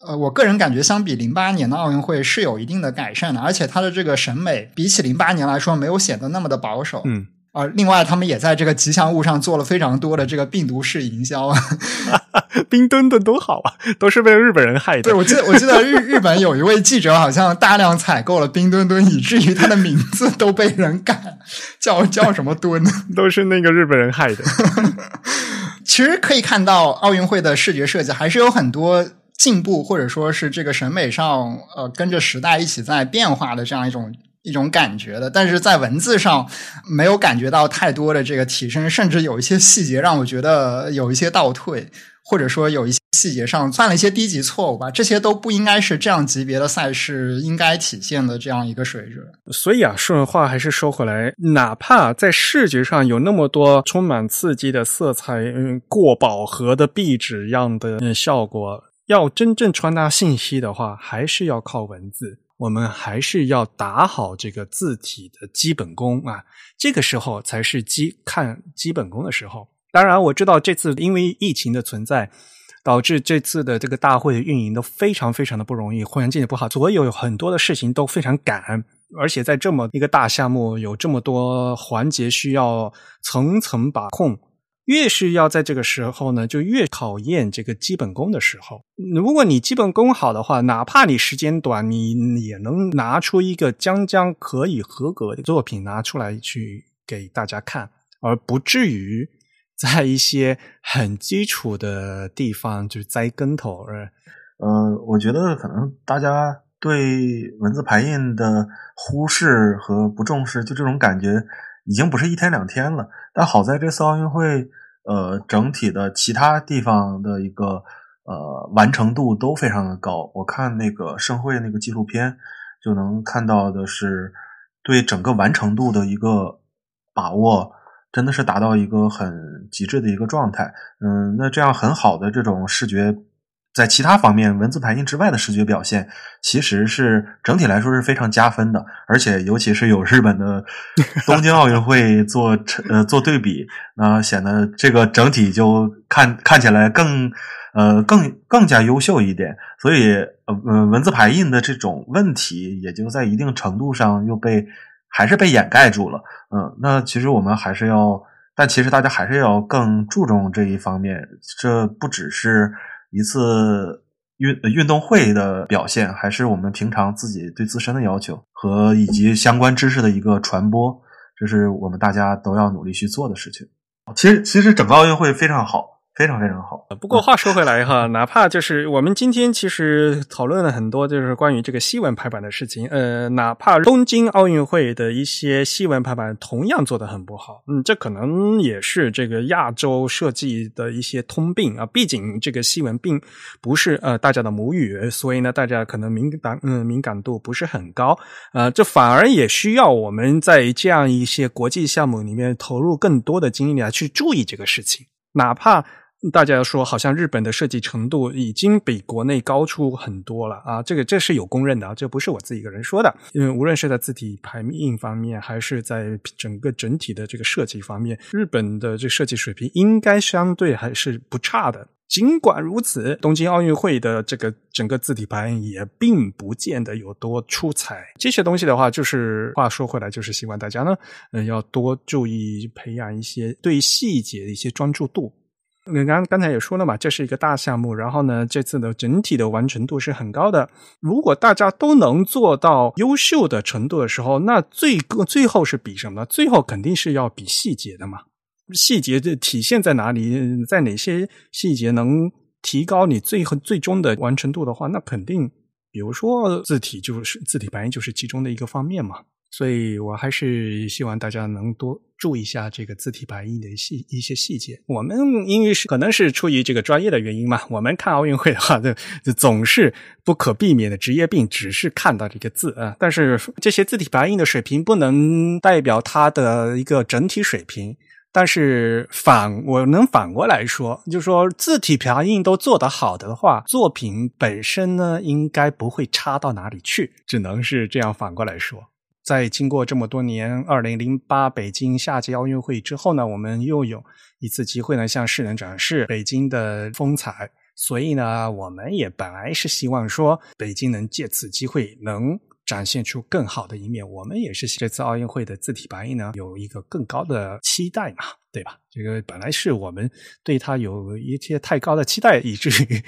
呃，我个人感觉，相比零八年的奥运会是有一定的改善的，而且它的这个审美比起零八年来说，没有显得那么的保守。嗯，啊，另外他们也在这个吉祥物上做了非常多的这个病毒式营销，冰墩墩多好啊，都是被日本人害的。对，我记得我记得日日本有一位记者好像大量采购了冰墩墩，以至于他的名字都被人改叫叫什么墩，都是那个日本人害的。其实可以看到，奥运会的视觉设计还是有很多。进步或者说是这个审美上，呃，跟着时代一起在变化的这样一种一种感觉的，但是在文字上没有感觉到太多的这个提升，甚至有一些细节让我觉得有一些倒退，或者说有一些细节上犯了一些低级错误吧，这些都不应该是这样级别的赛事应该体现的这样一个水准。所以啊，说话还是说回来，哪怕在视觉上有那么多充满刺激的色彩，嗯，过饱和的壁纸一样的效果。要真正传达信息的话，还是要靠文字。我们还是要打好这个字体的基本功啊，这个时候才是基看基本功的时候。当然，我知道这次因为疫情的存在，导致这次的这个大会的运营都非常非常的不容易，环境也不好，所有很多的事情都非常赶，而且在这么一个大项目，有这么多环节需要层层把控。越是要在这个时候呢，就越考验这个基本功的时候。如果你基本功好的话，哪怕你时间短，你也能拿出一个将将可以合格的作品拿出来去给大家看，而不至于 在一些很基础的地方就栽跟头。呃，我觉得可能大家对文字排印的忽视和不重视，就这种感觉。已经不是一天两天了，但好在这次奥运会，呃，整体的其他地方的一个呃完成度都非常的高。我看那个盛会那个纪录片，就能看到的是对整个完成度的一个把握，真的是达到一个很极致的一个状态。嗯，那这样很好的这种视觉在其他方面文字排印之外的视觉表现，其实是整体来说是非常加分的。而且尤其是有日本的东京奥运会做呃做对比，那显得这个整体就看看起来更呃更更加优秀一点。所以呃呃文字排印的这种问题，也就在一定程度上又被还是被掩盖住了。嗯，那其实我们还是要，但其实大家还是要更注重这一方面。这不只是。一次运运动会的表现，还是我们平常自己对自身的要求和以及相关知识的一个传播，这是我们大家都要努力去做的事情。其实，其实整个奥运会非常好。非常非常好。不过话说回来哈，哪怕就是我们今天其实讨论了很多，就是关于这个西文排版的事情。呃，哪怕东京奥运会的一些西文排版同样做得很不好，嗯，这可能也是这个亚洲设计的一些通病啊。毕竟这个西文并不是呃大家的母语，所以呢，大家可能敏感嗯敏感度不是很高。呃，这反而也需要我们在这样一些国际项目里面投入更多的精力来去注意这个事情，哪怕。大家说，好像日本的设计程度已经比国内高出很多了啊！这个这是有公认的啊，这不是我自己一个人说的。因为无论是在字体排印方面，还是在整个整体的这个设计方面，日本的这设计水平应该相对还是不差的。尽管如此，东京奥运会的这个整个字体排印也并不见得有多出彩。这些东西的话，就是话说回来，就是希望大家呢，嗯，要多注意培养一些对细节的一些专注度。你刚刚才也说了嘛，这是一个大项目，然后呢，这次的整体的完成度是很高的。如果大家都能做到优秀的程度的时候，那最最后是比什么？最后肯定是要比细节的嘛。细节的体现在哪里？在哪些细节能提高你最后最终的完成度的话，那肯定，比如说字体就是字体排印就是其中的一个方面嘛。所以我还是希望大家能多注意一下这个字体排印的细一些细节。我们因为是可能是出于这个专业的原因嘛，我们看奥运会的话，就总是不可避免的职业病，只是看到这个字啊。但是这些字体排印的水平不能代表它的一个整体水平。但是反我能反过来说，就是说字体排印都做得好的话，作品本身呢应该不会差到哪里去，只能是这样反过来说。在经过这么多年，二零零八北京夏季奥运会之后呢，我们又有一次机会呢，向世人展示北京的风采。所以呢，我们也本来是希望说，北京能借此机会能。展现出更好的一面，我们也是这次奥运会的字体排印呢，有一个更高的期待嘛，对吧？这个本来是我们对它有一些太高的期待，以至于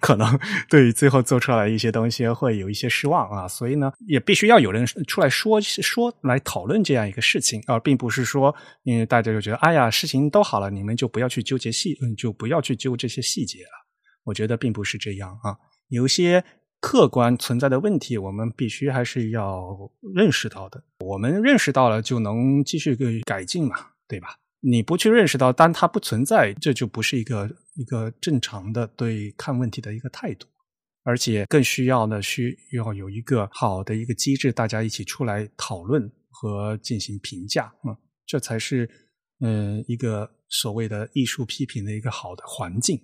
可能对于最后做出来一些东西会有一些失望啊。所以呢，也必须要有人出来说说来讨论这样一个事情，而并不是说，因为大家就觉得，哎呀，事情都好了，你们就不要去纠结细，嗯，就不要去揪这些细节了。我觉得并不是这样啊，有些。客观存在的问题，我们必须还是要认识到的。我们认识到了，就能继续改进嘛，对吧？你不去认识到，当它不存在，这就不是一个一个正常的对看问题的一个态度。而且更需要呢，需要有一个好的一个机制，大家一起出来讨论和进行评价啊，这才是嗯一个所谓的艺术批评的一个好的环境。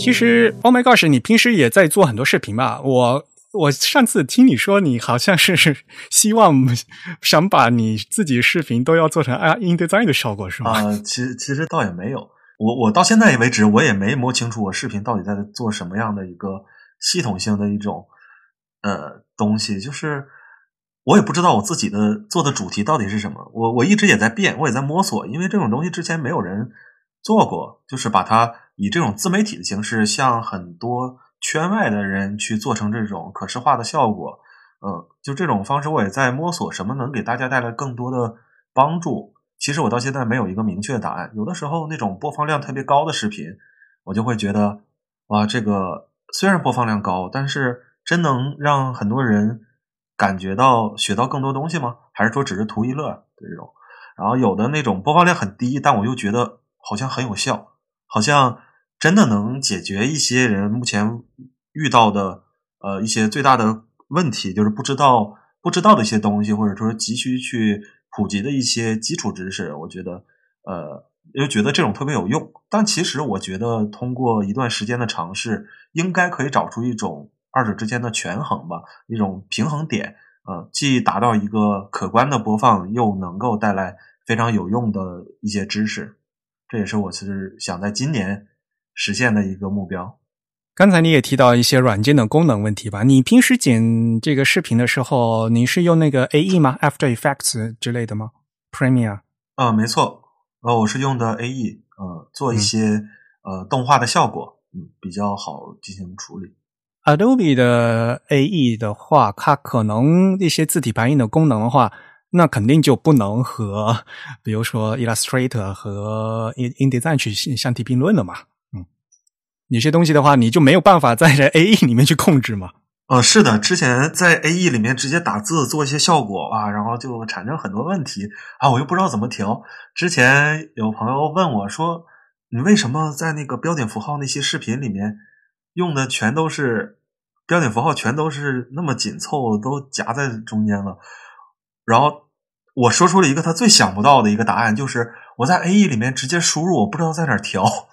其实，Oh my gosh，你平时也在做很多视频吧？我我上次听你说，你好像是希望想把你自己视频都要做成啊 InDesign 的效果，是吗？啊，其实其实倒也没有。我我到现在为止，我也没摸清楚我视频到底在做什么样的一个系统性的一种呃东西。就是我也不知道我自己的做的主题到底是什么。我我一直也在变，我也在摸索，因为这种东西之前没有人做过，就是把它。以这种自媒体的形式，向很多圈外的人去做成这种可视化的效果，嗯，就这种方式，我也在摸索什么能给大家带来更多的帮助。其实我到现在没有一个明确的答案。有的时候那种播放量特别高的视频，我就会觉得，哇，这个虽然播放量高，但是真能让很多人感觉到学到更多东西吗？还是说只是图一乐这种？然后有的那种播放量很低，但我又觉得好像很有效，好像。真的能解决一些人目前遇到的呃一些最大的问题，就是不知道不知道的一些东西，或者说急需去普及的一些基础知识。我觉得呃又觉得这种特别有用。但其实我觉得，通过一段时间的尝试，应该可以找出一种二者之间的权衡吧，一种平衡点。呃，既达到一个可观的播放，又能够带来非常有用的一些知识。这也是我其实想在今年实现的一个目标。刚才你也提到一些软件的功能问题吧？你平时剪这个视频的时候，你是用那个 A E 吗？After Effects 之类的吗？Premiere？啊，没错，呃，我是用的 A E，呃，做一些呃动画的效果，嗯，比较好进行处理。Adobe 的 A E 的话，它可能一些字体排印的功能的话，那肯定就不能和 比如说 Illustrator 和 In InDesign 去相提并论了嘛。嗯有些东西的话，你就没有办法在 这 A E 里面去控制嘛？呃，是的，之前在 A E 里面直接打字做一些效果啊，然后就产生很多问题啊，我又不知道怎么调。之前有朋友问我说：“你为什么在那个标点符号那些视频里面用的全都是标点符号，全都是那么紧凑，都夹在中间了？”然后我说出了一个他最想不到的一个答案，就是我在 A E 里面直接输入，我不知道在哪调。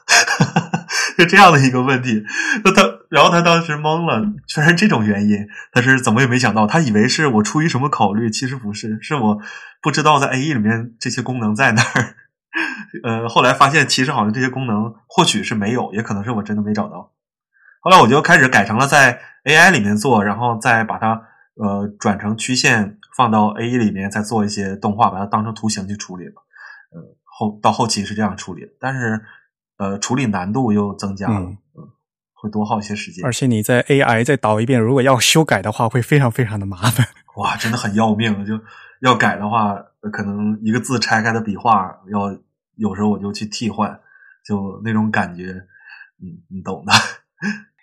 是这样的一个问题，那他，然后他当时懵了，居然这种原因，他是怎么也没想到，他以为是我出于什么考虑，其实不是，是我不知道在 A E 里面这些功能在哪儿。呃，后来发现其实好像这些功能或许是没有，也可能是我真的没找到。后来我就开始改成了在 A I 里面做，然后再把它呃转成曲线放到 A E 里面，再做一些动画，把它当成图形去处理了。呃，后到后期是这样处理的，但是。呃，处理难度又增加了，嗯，会多耗一些时间。而且你在 AI 再导一遍，如果要修改的话，会非常非常的麻烦。哇，真的很要命！就要改的话，可能一个字拆开的笔画，要有时候我就去替换，就那种感觉，嗯，你懂的。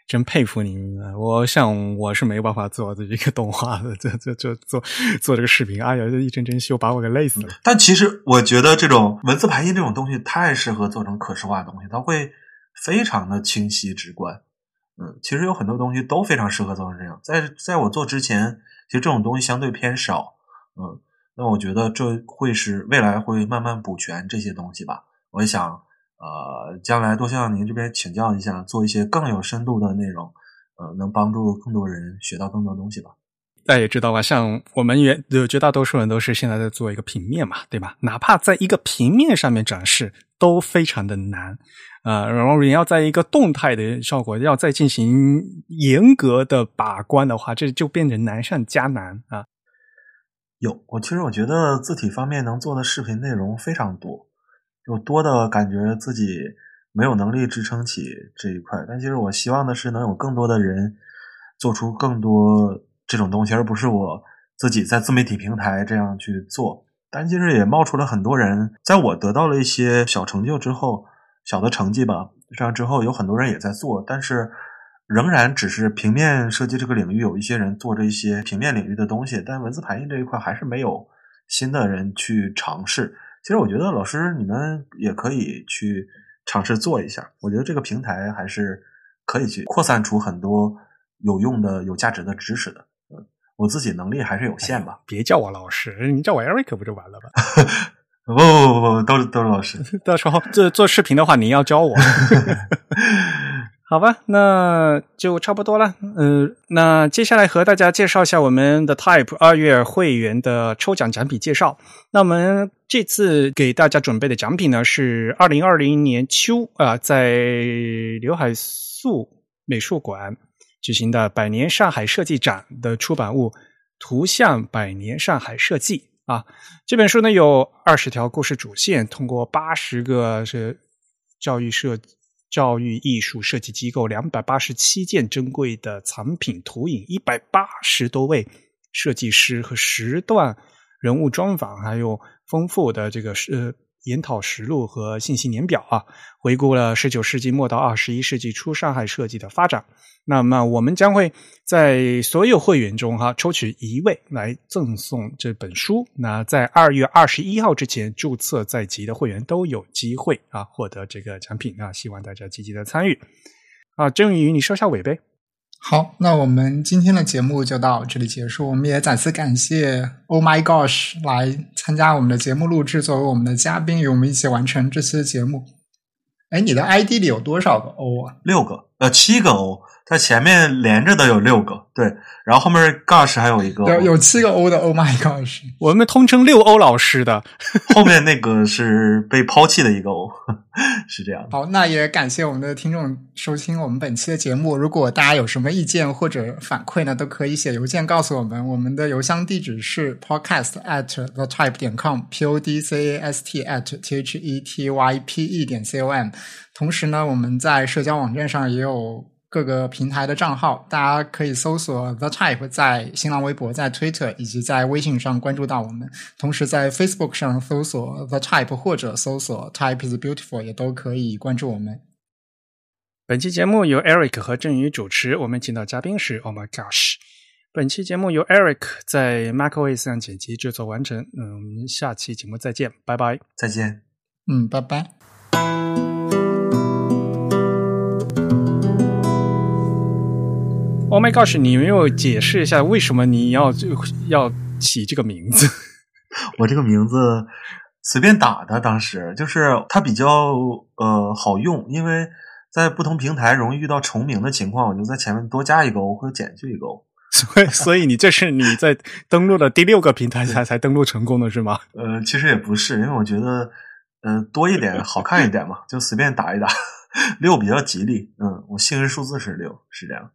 真佩服您！我想我是没有办法做这一个动画的，这这这做做这个视频，哎呀，这一帧帧修，把我给累死了。但其实我觉得这种文字排印这种东西太适合做成可视化的东西，它会非常的清晰直观。嗯，其实有很多东西都非常适合做成这样。在在我做之前，其实这种东西相对偏少。嗯，那我觉得这会是未来会慢慢补全这些东西吧。我想。呃，将来多向您这边请教一下，做一些更有深度的内容，呃，能帮助更多人学到更多东西吧。大家也知道吧，像我们原有绝大多数人都是现在在做一个平面嘛，对吧？哪怕在一个平面上面展示都非常的难啊，然后你要在一个动态的效果，要再进行严格的把关的话，这就变成难上加难啊。有，我其实我觉得字体方面能做的视频内容非常多。就多的感觉自己没有能力支撑起这一块，但其实我希望的是能有更多的人做出更多这种东西，而不是我自己在自媒体平台这样去做。但其实也冒出了很多人，在我得到了一些小成就之后，小的成绩吧，这样之后有很多人也在做，但是仍然只是平面设计这个领域有一些人做着一些平面领域的东西，但文字排印这一块还是没有新的人去尝试。其实我觉得老师你们也可以去尝试做一下，我觉得这个平台还是可以去扩散出很多有用的、有价值的知识的。嗯，我自己能力还是有限吧。别叫我老师，你叫我 Eric 不就完了吗？不不不不，都是都是老师。到时候做做视频的话，您要教我。好吧，那就差不多了。嗯，那接下来和大家介绍一下我们的 Type 二月会员的抽奖奖品介绍。那我们这次给大家准备的奖品呢，是二零二零年秋啊，在刘海粟美术馆举行的百年上海设计展的出版物《图像百年上海设计》啊。这本书呢有二十条故事主线，通过八十个是教育设。计教育艺术设计机构两百八十七件珍贵的藏品图影，一百八十多位设计师和十段人物专访，还有丰富的这个是。研讨实录和信息年表啊，回顾了十九世纪末到二十一世纪初上海设计的发展。那么，我们将会在所有会员中哈抽取一位来赠送这本书。那在二月二十一号之前注册在籍的会员都有机会啊获得这个奖品啊，希望大家积极的参与啊。郑宇，你收下尾呗。好，那我们今天的节目就到这里结束。我们也再次感谢 Oh My Gosh 来参加我们的节目录制，作为我们的嘉宾，与我们一起完成这期的节目。哎，你的 ID 里有多少个 O 啊？六个，呃，七个 O。它前面连着的有六个，对，然后后面 gosh 还有一个，有有七个 O 的，Oh my gosh，我们通称六欧老师的，后面那个是被抛弃的一个 O，是这样。好，那也感谢我们的听众收听我们本期的节目。如果大家有什么意见或者反馈呢，都可以写邮件告诉我们。我们的邮箱地址是 podcast at the type 点 com，p o d c a s t at t h e t y p e 点 c o m。同时呢，我们在社交网站上也有。各个平台的账号，大家可以搜索 The Type，在新浪微博、在 Twitter 以及在微信上关注到我们。同时，在 Facebook 上搜索 The Type 或者搜索 Type is Beautiful 也都可以关注我们。本期节目由 Eric 和振宇主持，我们请到嘉宾是 Oh my gosh。本期节目由 Eric 在 MacOS 上剪辑制作完成。嗯，我们下期节目再见，拜拜。再见。嗯，拜拜。Oh my gosh！你没有解释一下为什么你要要起这个名字？我这个名字随便打的，当时就是它比较呃好用，因为在不同平台容易遇到重名的情况，我就在前面多加一个或者减去一个。所以，所以你这是你在登录的第六个平台才才登录成功的是吗？呃，其实也不是，因为我觉得呃多一点好看一点嘛，就随便打一打。六比较吉利，嗯，我幸运数字是六，是这样。